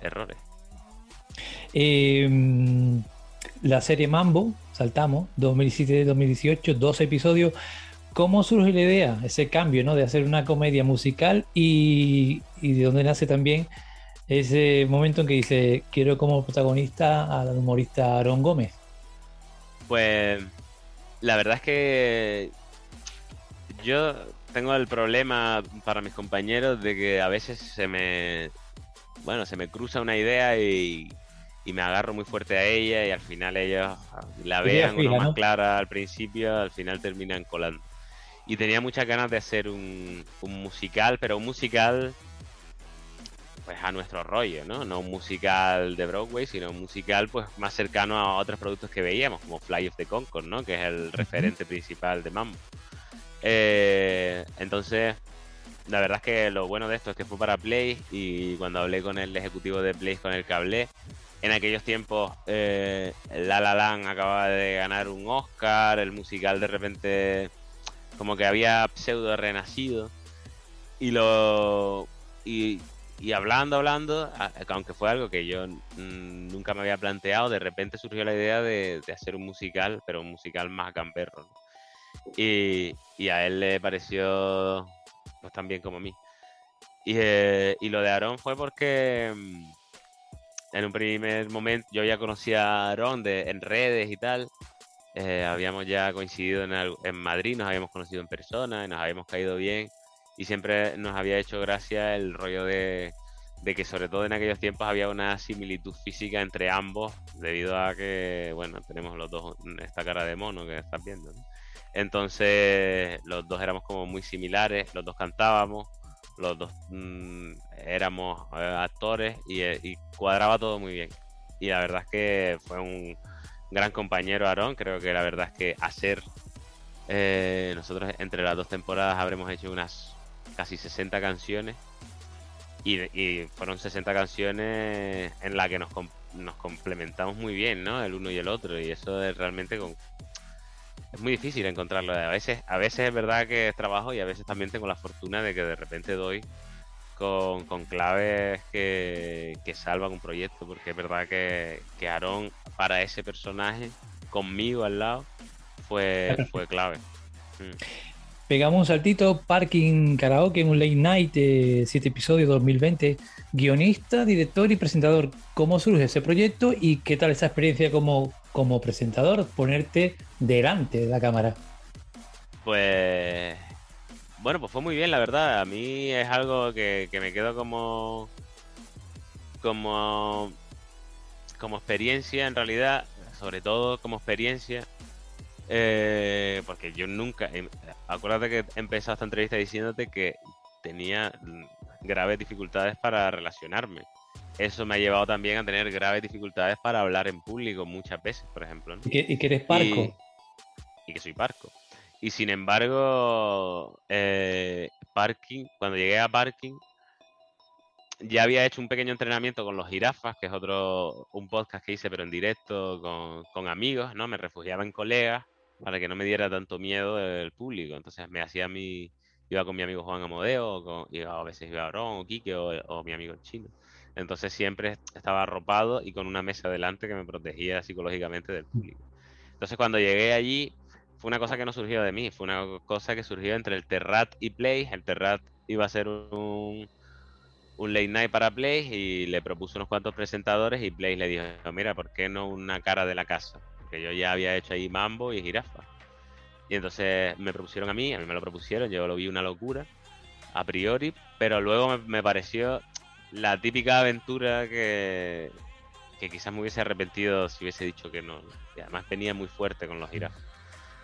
errores. Em, la serie Mambo, saltamos, 2017-2018, dos episodios. ¿Cómo surge la idea, ese cambio, ¿no? De hacer una comedia musical y de dónde nace también ese momento en que dice, quiero como protagonista al humorista Aaron Gómez? Pues la verdad es que yo tengo el problema para mis compañeros de que a veces se me, bueno, se me cruza una idea y, me agarro muy fuerte a ella y al final ellos la vean una más clara al principio, al final terminan colando. Y tenía muchas ganas de hacer un, un musical, pero un musical pues a nuestro rollo, ¿no? No un musical de Broadway, sino un musical pues más cercano a otros productos que veíamos, como Fly of the Concord, ¿no? Que es el referente principal de Mambo. Eh, entonces, la verdad es que lo bueno de esto es que fue para Play y cuando hablé con el ejecutivo de Play con el que hablé, en aquellos tiempos eh, La La Land acababa de ganar un Oscar, el musical de repente como que había pseudo renacido y lo y y hablando, hablando, aunque fue algo que yo nunca me había planteado, de repente surgió la idea de, hacer un musical, pero un musical más gamberro. Y, a él le pareció pues tan bien como a mí. Y, eh, y lo de Aaron fue porque mm, en un primer momento yo ya conocía a Aaron de, en redes y tal. eh, habíamos ya coincidido en, Madrid, nos habíamos conocido en persona, y nos habíamos caído bien y siempre nos había hecho gracia el rollo de, que sobre todo en aquellos tiempos había una similitud física entre ambos debido a que, bueno, tenemos los dos esta cara de mono que estás viendo. Entonces los dos éramos como muy similares, los dos cantábamos, los dos mm, éramos eh, actores y, y cuadraba todo muy bien. Y la verdad es que fue un gran compañero Aarón. Creo que la verdad es que hacer. Eh, nosotros entre las dos temporadas habremos hecho unas casi 60 canciones. Y, fueron 60 canciones en las que nos, nos, complementamos muy bien, ¿no? El uno y el otro. Y eso es realmente con, es muy difícil encontrarlo. A veces, a veces es verdad que es trabajo y a veces también tengo la fortuna de que de repente doy con, claves que, salvan un proyecto, porque es verdad que, que Aarón para ese personaje, conmigo al lado, fue, fue clave. Mm. Pegamos un saltito, Parking Karaoke, un late night, de 7 episodios 2020, guionista, director y presentador. ¿Cómo surge ese proyecto y qué tal esa experiencia como, como presentador, ponerte delante de la cámara? Pues bueno, pues fue muy bien, la verdad. A mí es algo que, me quedo como. como. como experiencia, en realidad. Sobre todo como experiencia. Eh, porque yo nunca. Em, acuérdate que empezado esta entrevista diciéndote que tenía graves dificultades para relacionarme. Eso me ha llevado también a tener graves dificultades para hablar en público muchas veces, por ejemplo. ¿Y, que, eres parco. y que soy parco. Y sin embargo, eh, Parking, cuando llegué a Parking, ya había hecho un pequeño entrenamiento con los jirafas, que es otro, un podcast que hice, pero en directo con, amigos, ¿no? Me refugiaba en colegas para que no me diera tanto miedo el público. Entonces me hacía mi, iba con mi amigo Juan Amodeo, o a veces iba a o Quique o, mi amigo chino. Entonces siempre estaba arropado y con una mesa delante que me protegía psicológicamente del público. Entonces cuando llegué allí, fue una cosa que no surgió de mí, fue una cosa que surgió entre el Terrat y Play. El Terrat iba a ser un, un late night para Play y le propuso unos cuantos presentadores y Play le dijo, mira, ¿por qué no una cara de la casa? Porque yo ya había hecho ahí Mambo y Jirafa. Y entonces me propusieron a mí, a mí me lo propusieron, yo lo vi una locura, a priori, pero luego me, pareció la típica aventura que, que quizás me hubiese arrepentido si hubiese dicho que no. Y además venía muy fuerte con los jirafas.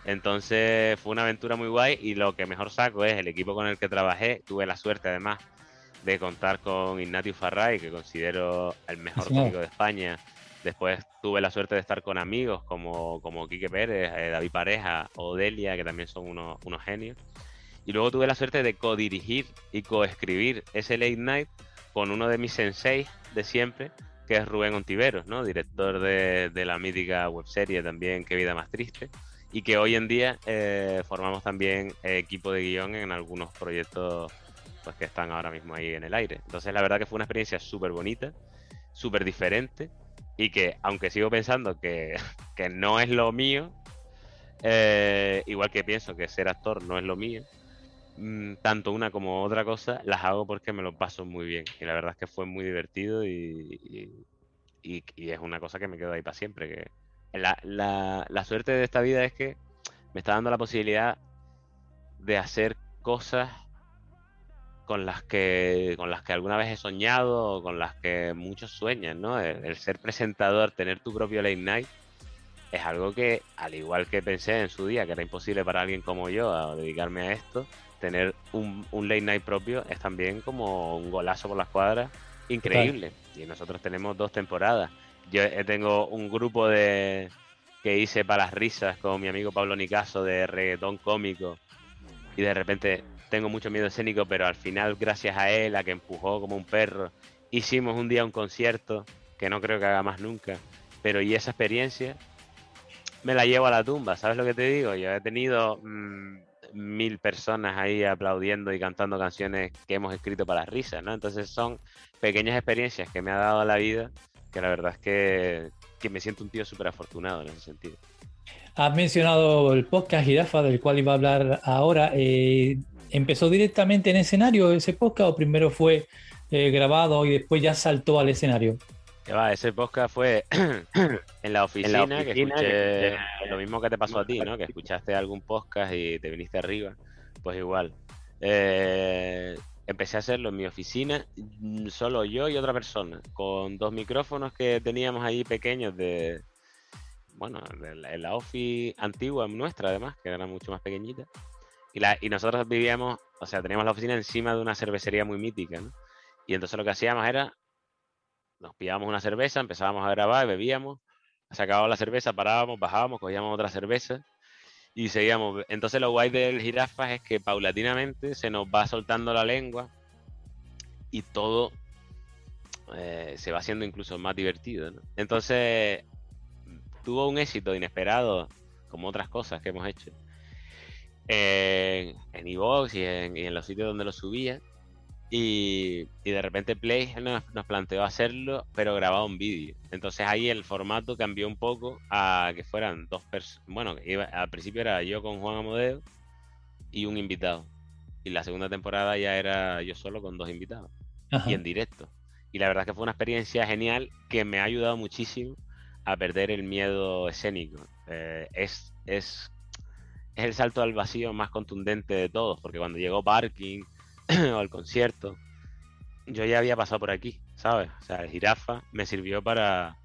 Entonces fue una aventura muy guay y lo que mejor saco es el equipo con el que trabajé. Tuve la suerte además de contar con Ignatius Farray, que considero el mejor cómico de España. Después tuve la suerte de estar con amigos como, como Quique Pérez, eh, David Pareja o Delia, que también son unos, unos genios. Y luego tuve la suerte de co-dirigir y co-escribir ese late night con uno de mis senseis de siempre, que es Rubén Ontiveros, ¿no? director de, de la mítica webserie también Qué vida más triste y que hoy en día eh, formamos también equipo de guion en algunos proyectos pues, que están ahora mismo ahí en el aire. Entonces la verdad que fue una experiencia súper bonita, súper diferente y que aunque sigo pensando que, no es lo mío, eh, igual que pienso que ser actor no es lo mío, mm, tanto una como otra cosa las hago porque me lo paso muy bien. Y la verdad es que fue muy divertido y, y, es una cosa que me quedo ahí para siempre, que la, la, suerte de esta vida es que me está dando la posibilidad de hacer cosas con las que con las que alguna vez he soñado o con las que muchos sueñan, ¿no? El, ser presentador, tener tu propio late night es algo que al igual que pensé en su día que era imposible para alguien como yo a dedicarme a esto, tener un, un late night propio es también como un golazo por las cuadras increíble. Y nosotros tenemos dos temporadas yo eh, tengo un grupo de que hice para las risas con mi amigo Pablo Nicaso de reggaetón cómico y de repente tengo mucho miedo escénico, pero al final gracias a él, a que empujó como un perro, hicimos un día un concierto que no creo que haga más nunca, pero y esa experiencia me la llevo a la tumba, ¿sabes lo que te digo? Yo he tenido mm, mil personas ahí aplaudiendo y cantando canciones que hemos escrito para las risas, ¿no? Entonces son pequeñas experiencias que me ha dado la vida que la verdad es que, me siento un tío súper afortunado en ese sentido. Has mencionado el podcast Girafa, del cual iba a hablar ahora. Eh, ¿Empezó directamente en escenario ese podcast o primero fue eh, grabado y después ya saltó al escenario? Que va, ese podcast fue en la oficina, que escuché lo mismo que te pasó a ti, ¿no? Que escuchaste algún podcast y te viniste arriba. Pues igual. Eh, empecé a hacerlo en mi oficina, mm, solo yo y otra persona, con dos micrófonos que teníamos ahí pequeños de, bueno, de la, office antigua nuestra además, que era mucho más pequeñita. Y, nosotros vivíamos, o sea, teníamos la oficina encima de una cervecería muy mítica, ¿no? Y entonces lo que hacíamos era, nos pillábamos una cerveza, empezábamos a grabar, bebíamos, se acababa la cerveza, parábamos, bajábamos, cogíamos otra cerveza y seguíamos. Entonces lo guay del jirafas es que paulatinamente se nos va soltando la lengua y todo eh, se va haciendo incluso más divertido. Entonces tuvo un éxito inesperado, como otras cosas que hemos hecho, en Evox y en, y en los sitios donde lo subía. Y, de repente Play nos, planteó hacerlo, pero grabado en vídeo. Entonces ahí el formato cambió un poco a que fueran dos personas. Bueno, al principio era yo con Juan Amodeo y un invitado. Y la segunda temporada ya era yo solo con dos invitados. Y en directo. Y la verdad es que fue una experiencia genial que me ha ayudado muchísimo a perder el miedo escénico. Eh, es, es, es el salto al vacío más contundente de todos, porque cuando llegó Parking o al concierto, yo ya había pasado por aquí, ¿sabes? O sea, el jirafa me sirvió para,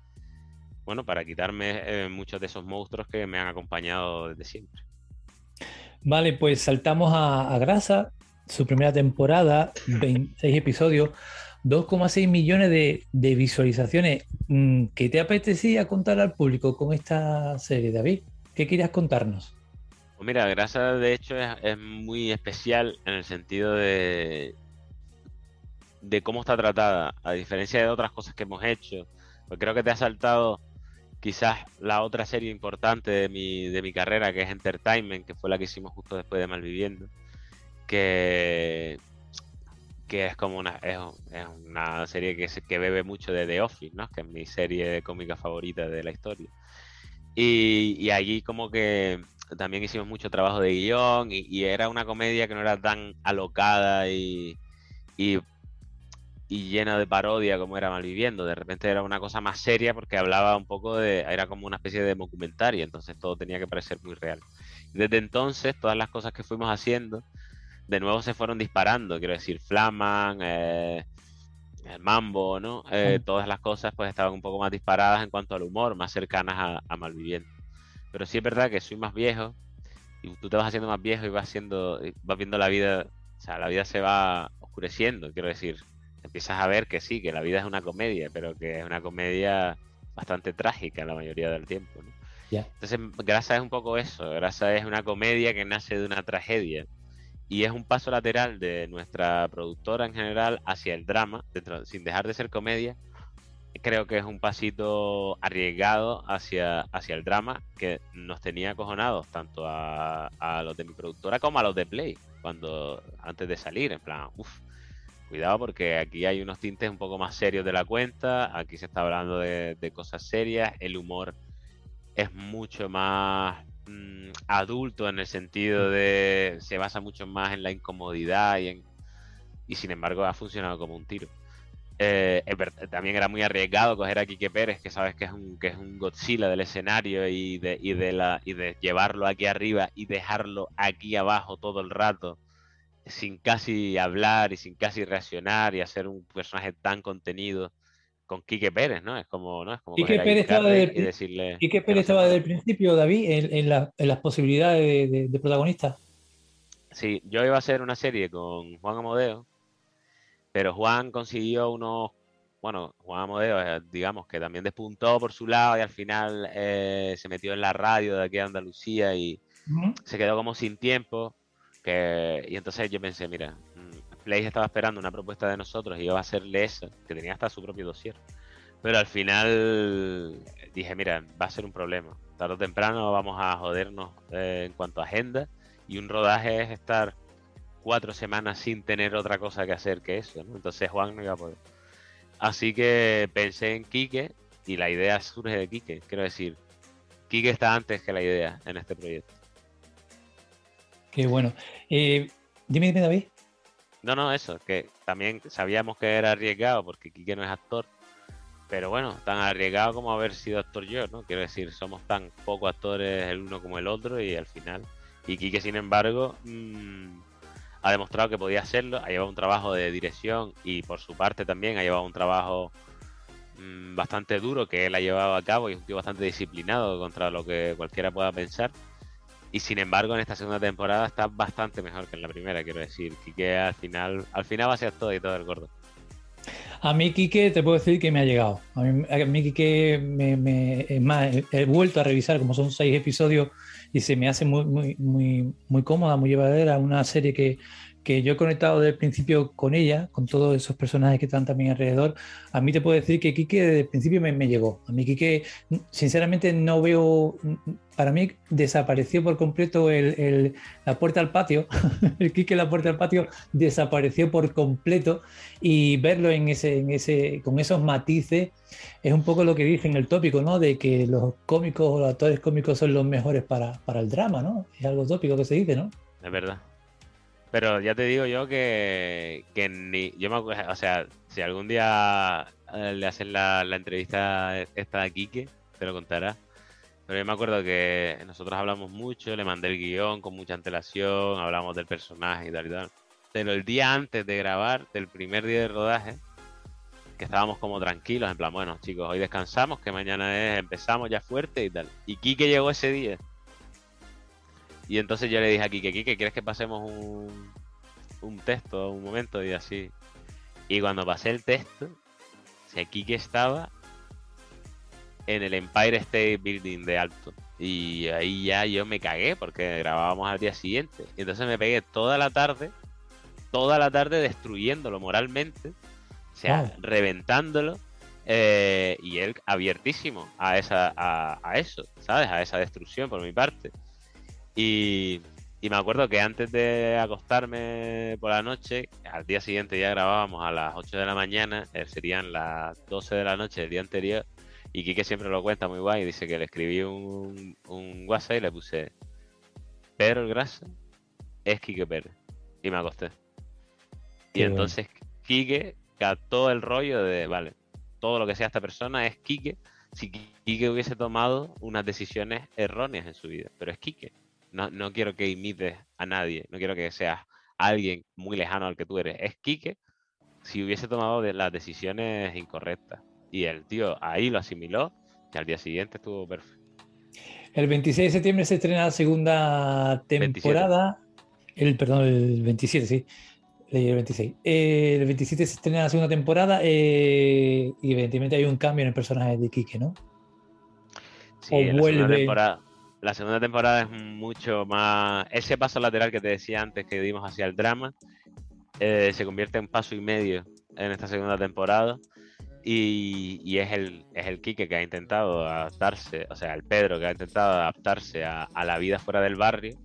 bueno, para quitarme eh, muchos de esos monstruos que me han acompañado desde siempre. Vale, pues saltamos a, Grasa, su primera temporada, 26 episodios, 2,6 millones de, visualizaciones. Mm, ¿Qué te apetecía contar al público con esta serie, David? ¿Qué querías contarnos? Pues mira, Grasa de hecho es, muy especial en el sentido de, cómo está tratada, a diferencia de otras cosas que hemos hecho. Pues creo que te ha saltado quizás la otra serie importante de mi, de mi carrera, que es Entertainment, que fue la que hicimos justo después de Malviviendo, que, que es como una, es, una serie que, que bebe mucho de The Office, ¿no? que es mi serie cómica favorita de la historia. Y allí como que también hicimos mucho trabajo de guion y, era una comedia que no era tan alocada y, y, llena de parodia como era Malviviendo. De repente era una cosa más seria porque hablaba un poco de. Era como una especie de documentario, entonces todo tenía que parecer muy real. Desde entonces, todas las cosas que fuimos haciendo, de nuevo se fueron disparando. Quiero decir, Flaman, eh, el Mambo, ¿no? Eh, todas las cosas pues estaban un poco más disparadas en cuanto al humor, más cercanas a, a Malviviendo. Pero sí es verdad que soy más viejo y tú te vas haciendo más viejo y vas haciendo, vas viendo la vida, o sea, la vida se va oscureciendo, quiero decir, empiezas a ver que sí, que la vida es una comedia, pero que es una comedia bastante trágica la mayoría del tiempo. ¿no? Entonces, Grasa es un poco eso, Grasa es una comedia que nace de una tragedia y es un paso lateral de nuestra productora en general hacia el drama, sin dejar de ser comedia, creo que es un pasito arriesgado hacia, hacia el drama que nos tenía acojonados tanto a, los de mi productora como a los de Play, cuando antes de salir, en plan, uff, cuidado porque aquí hay unos tintes un poco más serios de la cuenta, aquí se está hablando de, cosas serias, el humor es mucho más mm, adulto en el sentido de se basa mucho más en la incomodidad y en y sin embargo ha funcionado como un tiro. Eh, también era muy arriesgado coger a Quique Pérez, que sabes que es un, que es un Godzilla del escenario y de, y de, la, y de llevarlo aquí arriba y dejarlo aquí abajo todo el rato, sin casi hablar y sin casi reaccionar y hacer un personaje tan contenido con Quique Pérez, ¿no? Es como, ¿no? Es como Quique Pérez estaba, desde, Pérez estaba desde el principio, David, en, en, las posibilidades de, de protagonista. Sí, yo iba a hacer una serie con Juan Amodeo, pero Juan consiguió unos, bueno, Juan Amodeo, eh, digamos que también despuntó por su lado y al final eh, se metió en la radio de aquí a Andalucía y se quedó como sin tiempo. Que, y entonces yo pensé, mira, mm, Play estaba esperando una propuesta de nosotros y iba a hacerle eso, que tenía hasta su propio dossier. Pero al final dije, mira, va a ser un problema. Tarde o temprano vamos a jodernos eh, en cuanto a agenda y un rodaje es estar cuatro semanas sin tener otra cosa que hacer que eso, ¿no? Entonces Juan no iba a poder. Así que pensé en Quique y la idea surge de Quique. Quiero decir, Quique está antes que la idea en este proyecto. Qué bueno. Eh, dime, dime, David. No, no, eso, que también sabíamos que era arriesgado porque Quique no es actor, pero bueno, tan arriesgado como haber sido actor yo, ¿no? Quiero decir, somos tan pocos actores el uno como el otro y al final. Y Quique, sin embargo, mm, ha demostrado que podía hacerlo, ha llevado un trabajo de dirección y por su parte también ha llevado un trabajo mm, bastante duro que él ha llevado a cabo y es un tío bastante disciplinado contra lo que cualquiera pueda pensar. Y sin embargo, en esta segunda temporada está bastante mejor que en la primera, quiero decir. Quique al final, al final va a ser todo y todo el gordo. A mí, Quique, te puedo decir que me ha llegado. A mí, Quique, me, es más, he vuelto a revisar, como son seis episodios, y se me hace muy, muy, muy, muy cómoda, muy llevadera. Una serie que, que yo he conectado desde el principio con ella, con todos esos personajes que están también alrededor, a mí te puedo decir que Quique desde el principio me, llegó. A mí Quique, sinceramente, no veo, para mí desapareció por completo el, la puerta al patio, el Quique la puerta al patio desapareció por completo y verlo en ese, en ese, con esos matices es un poco lo que dije en el tópico, ¿no? De que los cómicos o los actores cómicos son los mejores para, para el drama, ¿no? Es algo tópico que se dice, ¿no? Es verdad. Pero ya te digo yo que, ni. Yo me acuerdo, o sea, si algún día eh, le hacen la, entrevista esta a Quique, te lo contará. Pero yo me acuerdo que nosotros hablamos mucho, le mandé el guion con mucha antelación, hablamos del personaje y tal y tal. Pero el día antes de grabar, del primer día de rodaje, que estábamos como tranquilos, en plan, bueno, chicos, hoy descansamos, que mañana es, empezamos ya fuerte y tal. Y Quique llegó ese día y entonces yo le dije a Kike, Kike, ¿quieres que pasemos un, un texto, un momento? Y así. Y cuando pasé el texto, o Kike estaba en el Empire State Building de alto. Y ahí ya yo me cagué porque grabábamos al día siguiente. Y entonces me pegué toda la tarde, toda la tarde destruyéndolo moralmente, o sea, reventándolo. Eh, y él abiertísimo a, esa, a, a eso, ¿sabes? A esa destrucción por mi parte. Y, me acuerdo que antes de acostarme por la noche, al día siguiente ya grabábamos a las 8 de la mañana, eh, serían las 12 de la noche del día anterior, y Kike siempre lo cuenta muy guay, dice que le escribí un, un WhatsApp y le puse Pedro el Grasa es Kike Pérez. Y me acosté. y entonces Kike captó el rollo de, vale, todo lo que sea esta persona es Kike si Kike hubiese tomado unas decisiones erróneas en su vida, pero es Kike. No, quiero que imites a nadie, no quiero que seas alguien muy lejano al que tú eres. Es Quique si hubiese tomado las decisiones incorrectas. Y el tío ahí lo asimiló y al día siguiente estuvo perfecto. El 26 de septiembre se estrena la segunda temporada. El, perdón, el 27, sí. Leí el 26. el 27 se estrena la segunda temporada eh, y evidentemente hay un cambio en el personaje de Quique, ¿no? Sí, o vuelve. Temporada, la segunda temporada es mucho más. Ese paso lateral que te decía antes que dimos hacia el drama eh, se convierte en paso y medio en esta segunda temporada. Y, es el es el Quique que ha intentado adaptarse, o sea, el Pedro que ha intentado adaptarse a, a la vida fuera del barrio,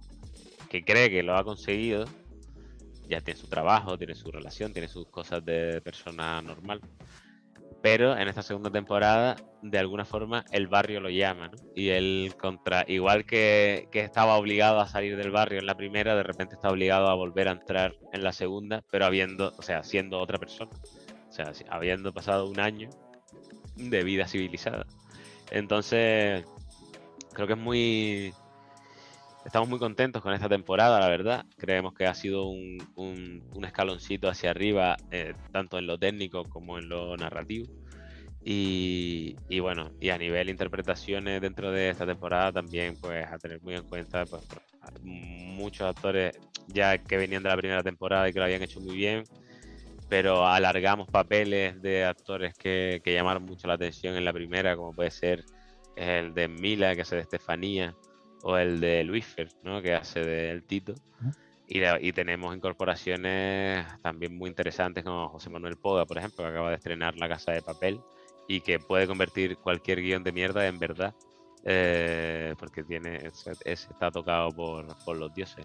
que cree que lo ha conseguido. Ya tiene su trabajo, tiene su relación, tiene sus cosas de persona normal pero en esta segunda temporada de alguna forma el barrio lo llama, ¿no? Y él contra, igual que, estaba obligado a salir del barrio en la primera, de repente está obligado a volver a entrar en la segunda, pero habiendo, o sea, siendo otra persona, o sea, habiendo pasado un año de vida civilizada. Entonces, creo que es muy... Estamos muy contentos con esta temporada, la verdad. Creemos que ha sido un, un, escaloncito hacia arriba, eh, tanto en lo técnico como en lo narrativo. Y, bueno, y a nivel interpretaciones dentro de esta temporada también, pues a tener muy en cuenta, pues, muchos actores ya que venían de la primera temporada y que lo habían hecho muy bien, pero alargamos papeles de actores que, llamaron mucho la atención en la primera, como puede ser el de Mila, que hace de Estefanía, o el de Luisfer, ¿no? que hace de El Tito. Y, y, tenemos incorporaciones también muy interesantes como José Manuel Poga, por ejemplo, que acaba de estrenar La Casa de Papel y que puede convertir cualquier guion de mierda en verdad, eh, porque tiene está tocado por, por, los dioses.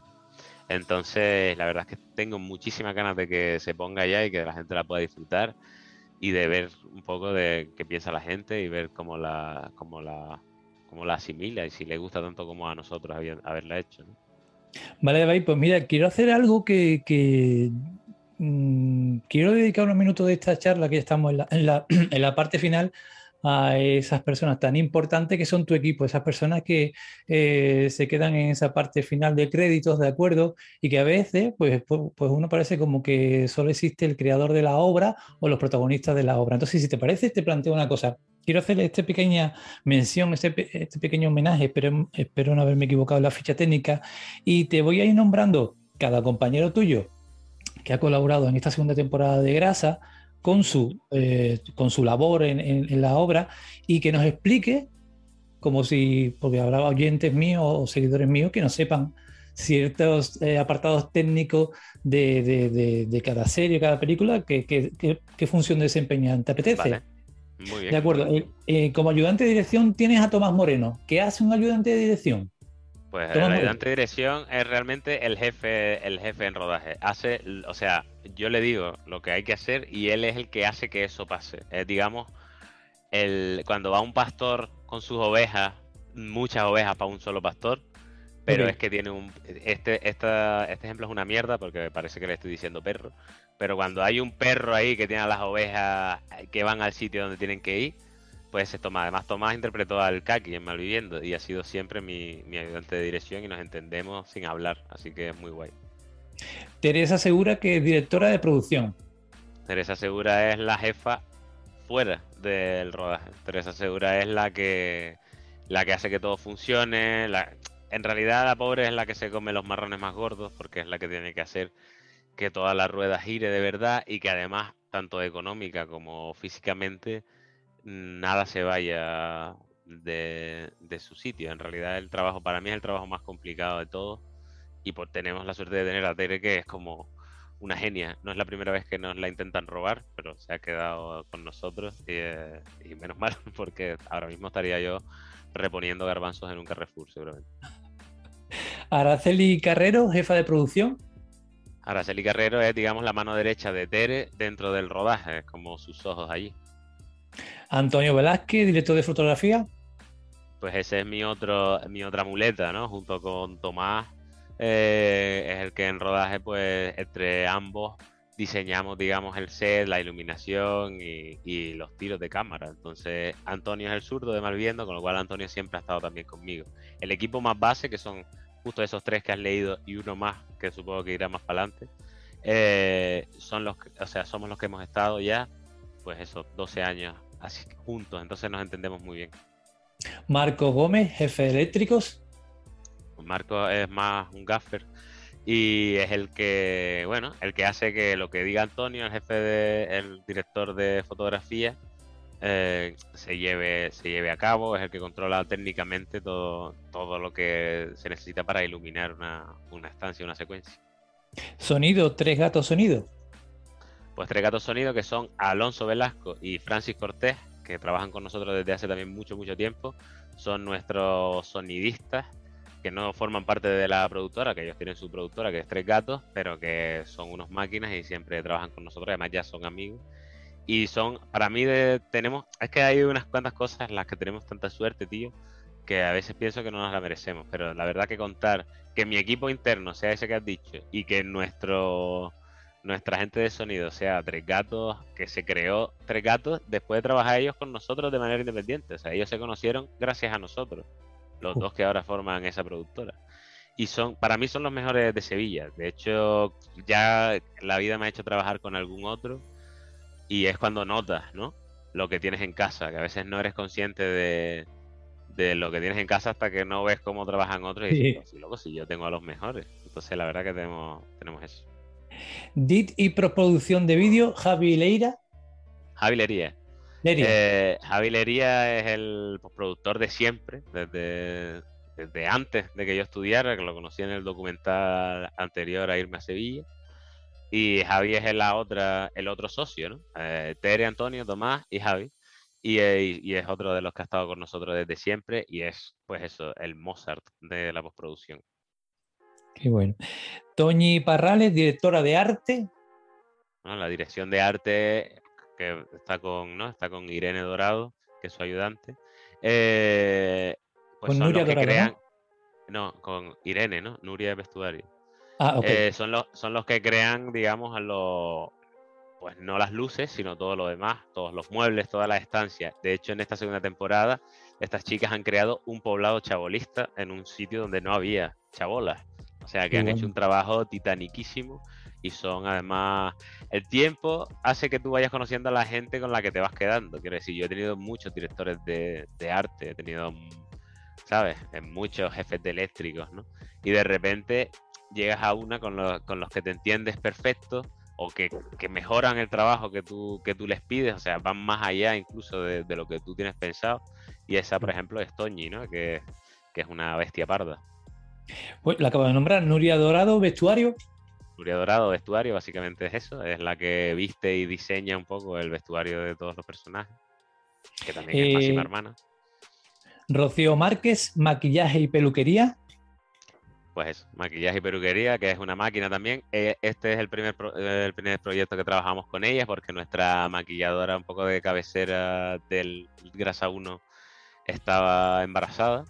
Entonces, la verdad es que tengo muchísimas ganas de que se ponga ya y que la gente la pueda disfrutar y de ver un poco de qué piensa la gente y ver cómo la, cómo la, cómo la asimila y si le gusta tanto como a nosotros haberla hecho. Vale, pues mira, quiero hacer algo que, mm, quiero dedicar unos minutos de esta charla, que ya estamos en la, en la parte final, a esas personas tan importantes que son tu equipo, esas personas que eh, se quedan en esa parte final de créditos, ¿de acuerdo? Y que a veces, pues, pues uno parece como que solo existe el creador de la obra o los protagonistas de la obra. Entonces, si te parece, te planteo una cosa. Quiero hacer esta pequeña mención, este, este pequeño homenaje, espero, espero no haberme equivocado en la ficha técnica, y te voy a ir nombrando cada compañero tuyo que ha colaborado en esta segunda temporada de Grasa, con su, eh, con su labor en, la obra y que nos explique, como si, porque habrá oyentes míos o seguidores míos que no sepan ciertos eh, apartados técnicos de, cada serie, cada película, qué función desempeñan. ¿Te apetece? Muy bien. De acuerdo. Eh, como ayudante de dirección tienes a Tomás Moreno. ¿Qué hace un ayudante de dirección? Pues el ayudante de dirección es realmente el jefe, el jefe en rodaje. Hace, o sea, yo le digo lo que hay que hacer y él es el que hace que eso pase. Es, digamos, el, cuando va un pastor con sus ovejas, muchas ovejas para un solo pastor, pero es que tiene un. Este, esta, este ejemplo es una mierda porque parece que le estoy diciendo perro. Pero cuando hay un perro ahí que tiene a las ovejas que van al sitio donde tienen que ir, pues se toma. Además, Tomás interpretó al Kaki en Malviviendo y ha sido siempre mi, ayudante de dirección y nos entendemos sin hablar, así que es muy guay. Teresa Segura, que es directora de producción. Teresa Segura es la jefa fuera del rodaje. Teresa Segura es la que la que hace que todo funcione. En realidad la pobre es la que se come los marrones más gordos porque es la que tiene que hacer que toda la rueda gire de verdad y que además, tanto económica como físicamente, nada se vaya de, su sitio. En realidad el trabajo para mí es el trabajo más complicado de todos y pues tenemos la suerte de tener a Tere que es como una genia. No es la primera vez que nos la intentan robar, pero se ha quedado con nosotros y, eh, menos mal porque ahora mismo estaría yo reponiendo garbanzos en un Carrefour seguramente. Araceli Carrero, jefa de producción. Araceli Carrero es, digamos, la mano derecha de Tere dentro del rodaje, es como sus ojos allí. Antonio Velázquez, director de fotografía. Pues ese es mi otro, mi otra muleta, ¿no? Junto con Tomás, eh, es el que en rodaje, pues, entre ambos diseñamos, digamos, el set, la iluminación y, los tiros de cámara. Entonces, Antonio es el zurdo de Malviendo, con lo cual Antonio siempre ha estado también conmigo. El equipo más base, que son justo esos tres que has leído y uno más, que supongo que irá más para adelante, eh, son los, o sea, somos los que hemos estado ya, pues esos 12 años así juntos, entonces nos entendemos muy bien. Marco Gómez, jefe de eléctricos. Marco es más un gaffer y es el que, bueno, el que hace que lo que diga Antonio, el jefe de, el director de fotografía, eh, se lleve, se lleve a cabo, es el que controla técnicamente todo, todo lo que se necesita para iluminar una, una estancia, una secuencia. Sonido, tres gatos sonido. Pues tres gatos sonido que son Alonso Velasco y Francis Cortés, que trabajan con nosotros desde hace también mucho, mucho tiempo. Son nuestros sonidistas que no forman parte de la productora, que ellos tienen su productora, que es Tres Gatos, pero que son unos máquinas y siempre trabajan con nosotros, además ya son amigos. Y son, para mí, tenemos, es que hay unas cuantas cosas en las que tenemos tanta suerte, tío, que a veces pienso que no nos la merecemos, pero la verdad que contar que mi equipo interno sea ese que has dicho y que nuestro nuestra gente de sonido sea Tres Gatos, que se creó Tres Gatos después de trabajar ellos con nosotros de manera independiente. O sea, ellos se conocieron gracias a nosotros, los dos que ahora forman esa productora. Y son, para mí son los mejores de Sevilla. De hecho, ya la vida me ha hecho trabajar con algún otro y es cuando notas, ¿no? Lo que tienes en casa, que a veces no eres consciente de, lo que tienes en casa hasta que no ves cómo trabajan otros y dices, sí. loco, si yo tengo a los mejores. Entonces, la verdad que tenemos, tenemos eso. DIT y proproducción de vídeo, Javi Leira. Javi Lería. Eh, Javi Lería es el productor de siempre, desde, desde antes de que yo estudiara, que lo conocí en el documental anterior a irme a Sevilla. Y Javi es la otra, el otro socio, ¿no? Eh, Tere, Antonio, Tomás y Javi. Y, eh, y, es otro de los que ha estado con nosotros desde siempre y es, pues eso, el Mozart de la postproducción. Qué bueno. Toñi Parrales, directora de arte. la dirección de arte que está con, ¿no? está con Irene Dorado, que es su ayudante. Eh, pues con Nuria Dorado, ¿no? con Irene, ¿no? Nuria de vestuario. Ah, eh, son, los, son los que crean, digamos, a los, pues no las luces, sino todo lo demás, todos los muebles, toda la estancia. De hecho, en esta segunda temporada, estas chicas han creado un poblado chabolista en un sitio donde no había chabolas. O sea que han hecho un trabajo titaniquísimo y son además el tiempo hace que tú vayas conociendo a la gente con la que te vas quedando. Quiero decir, yo he tenido muchos directores de, arte, he tenido, ¿sabes? Muchos jefes de eléctricos, ¿no? Y de repente llegas a una con, con los que te entiendes perfecto o que, mejoran el trabajo que tú, que tú les pides, o sea, van más allá incluso de, lo que tú tienes pensado. Y esa, por ejemplo, es Toñi, ¿no? Que, que es una bestia parda. Pues la acabo de nombrar, Nuria Dorado, vestuario. Nuria Dorado, vestuario, básicamente es eso, es la que viste y diseña un poco el vestuario de todos los personajes, que también es máxima eh, hermana. Rocío Márquez, maquillaje y peluquería. Pues eso, maquillaje y peluquería, que es una máquina también. Eh, este es el primer, el primer proyecto que trabajamos con ella, porque nuestra maquilladora un poco de cabecera del Grasa 1 estaba embarazada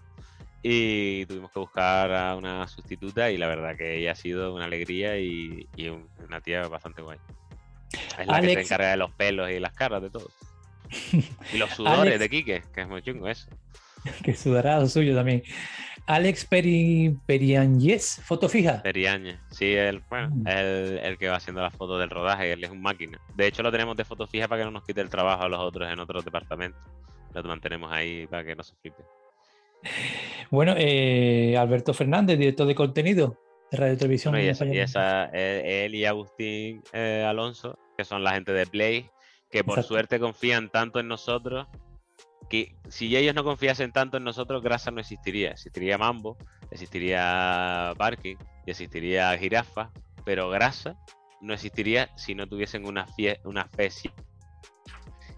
y tuvimos que buscar a una sustituta y la verdad que ella ha sido una alegría y, una tía bastante guay. Es la que se encarga de los pelos y las caras de todo. Y los sudores de Quique, que es muy chungo eso. que sudará suyo también. Alex Peri, Periáñez, foto fija. Periáñez, sí, él, bueno, mm. el, el, que va haciendo las fotos del rodaje, él es un máquina. De hecho, lo tenemos de foto fija para que no nos quite el trabajo a los otros en otros departamentos. Lo mantenemos ahí para que no se flipe. Bueno, eh, Alberto Fernández, director de contenido de Radio Televisión. y, esa, él, y Agustín eh, Alonso, que son la gente de Play, que por suerte confían tanto en nosotros, que si ellos no confiasen tanto en nosotros, Grasa no existiría. Existiría Mambo, existiría Parking y existiría Jirafa, pero Grasa no existiría si no tuviesen una, una fe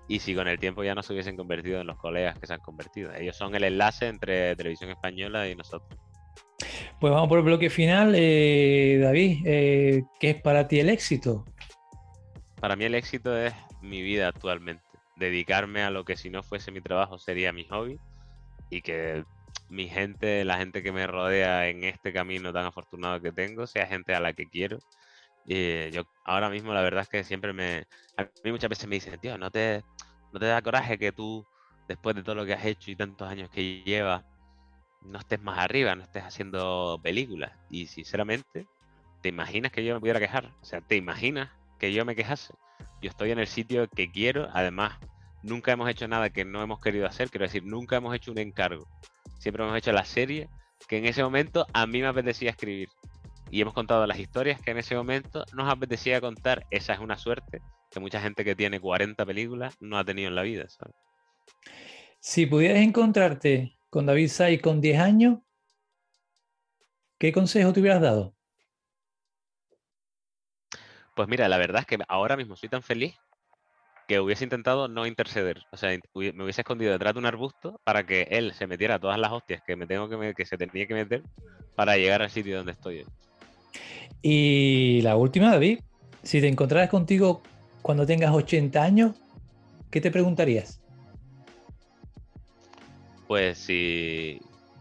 y si con el tiempo ya no se hubiesen convertido en los colegas que se han convertido. Ellos son el enlace entre Televisión Española y nosotros. Pues vamos por el bloque final. Eh, David, eh, ¿qué es para ti el éxito? Para mí el éxito es mi vida actualmente. Dedicarme a lo que si no fuese mi trabajo sería mi hobby y que mi gente, la gente que me rodea en este camino tan afortunado que tengo, sea gente a la que quiero. Y yo ahora mismo la verdad es que siempre me... A mí muchas veces me dicen, tío, no te, ¿No te da coraje que tú, después de todo lo que has hecho y tantos años que llevas, no estés más arriba, no estés haciendo películas? Y sinceramente, ¿te imaginas que yo me pudiera quejar? O sea, ¿te imaginas que yo me quejase? Yo estoy en el sitio que quiero, además, nunca hemos hecho nada que no hemos querido hacer, quiero decir, nunca hemos hecho un encargo. Siempre hemos hecho la serie que en ese momento a mí me apetecía escribir. Y hemos contado las historias que en ese momento nos apetecía contar. Esa es una suerte que mucha gente que tiene 40 películas no ha tenido en la vida. Si pudieras encontrarte con David Say con 10 años, ¿qué consejo te hubieras dado? Pues mira, la verdad es que ahora mismo soy tan feliz que hubiese intentado no interceder. O sea, me hubiese escondido detrás de un arbusto para que él se metiera todas las hostias que me tengo que, que se tenía que meter para llegar al sitio donde estoy. Y la última, David, si te encontraras contigo cuando tengas 80 años, ¿qué te preguntarías? Pues si.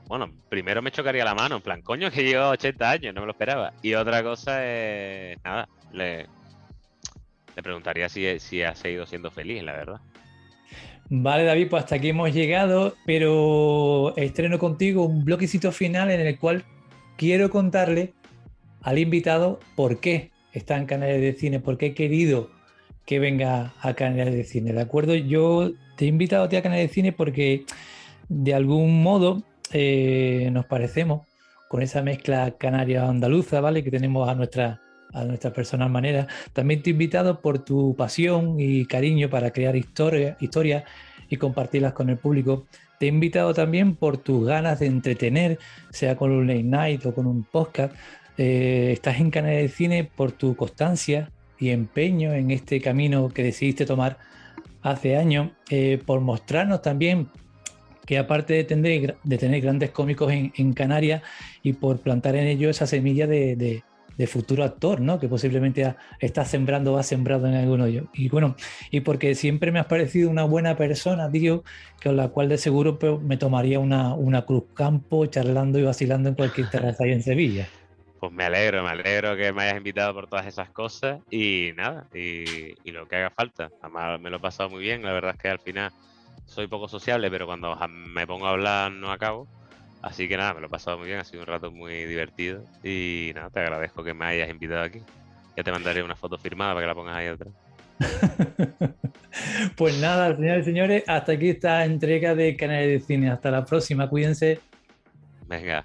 Bueno, primero me chocaría la mano, en plan, coño, que llevo 80 años, no me lo esperaba. Y otra cosa es. Nada, le, le preguntaría si, si ha seguido siendo feliz, la verdad. Vale, David, pues hasta aquí hemos llegado, pero estreno contigo un bloquecito final en el cual quiero contarle al invitado por qué está en canales de cine, por qué he querido que venga a Canales de Cine, ¿de acuerdo? Yo te he invitado a ti a Canales de Cine porque de algún modo eh, nos parecemos con esa mezcla canaria-andaluza, ¿vale? Que tenemos a nuestra, a nuestra personal manera. También te he invitado por tu pasión y cariño para crear historias historia y compartirlas con el público. Te he invitado también por tus ganas de entretener, sea con un late night o con un podcast. Eh, estás en Canales de Cine por tu constancia, y empeño en este camino que decidiste tomar hace años, eh, por mostrarnos también que aparte de tener, de tener grandes cómicos en, Canarias y por plantar en ellos esa semilla de, futuro actor, ¿no? Que posiblemente está sembrando o ha sembrado en de ellos. Y bueno, y porque siempre me has parecido una buena persona, digo, con la cual de seguro pues, me tomaría una, una cruz campo charlando y vacilando en cualquier terraza ahí en Sevilla. pues me alegro, me alegro que me hayas invitado por todas esas cosas y nada, y, lo que haga falta. Además me lo he pasado muy bien, la verdad es que al final soy poco sociable, pero cuando me pongo a hablar no acabo. Así que nada, me lo he pasado muy bien, ha sido un rato muy divertido y nada, te agradezco que me hayas invitado aquí. Ya te mandaré una foto firmada para que la pongas ahí atrás. pues nada, señores y señores, hasta aquí esta entrega de Canales de Cine. Hasta la próxima, cuídense. Venga.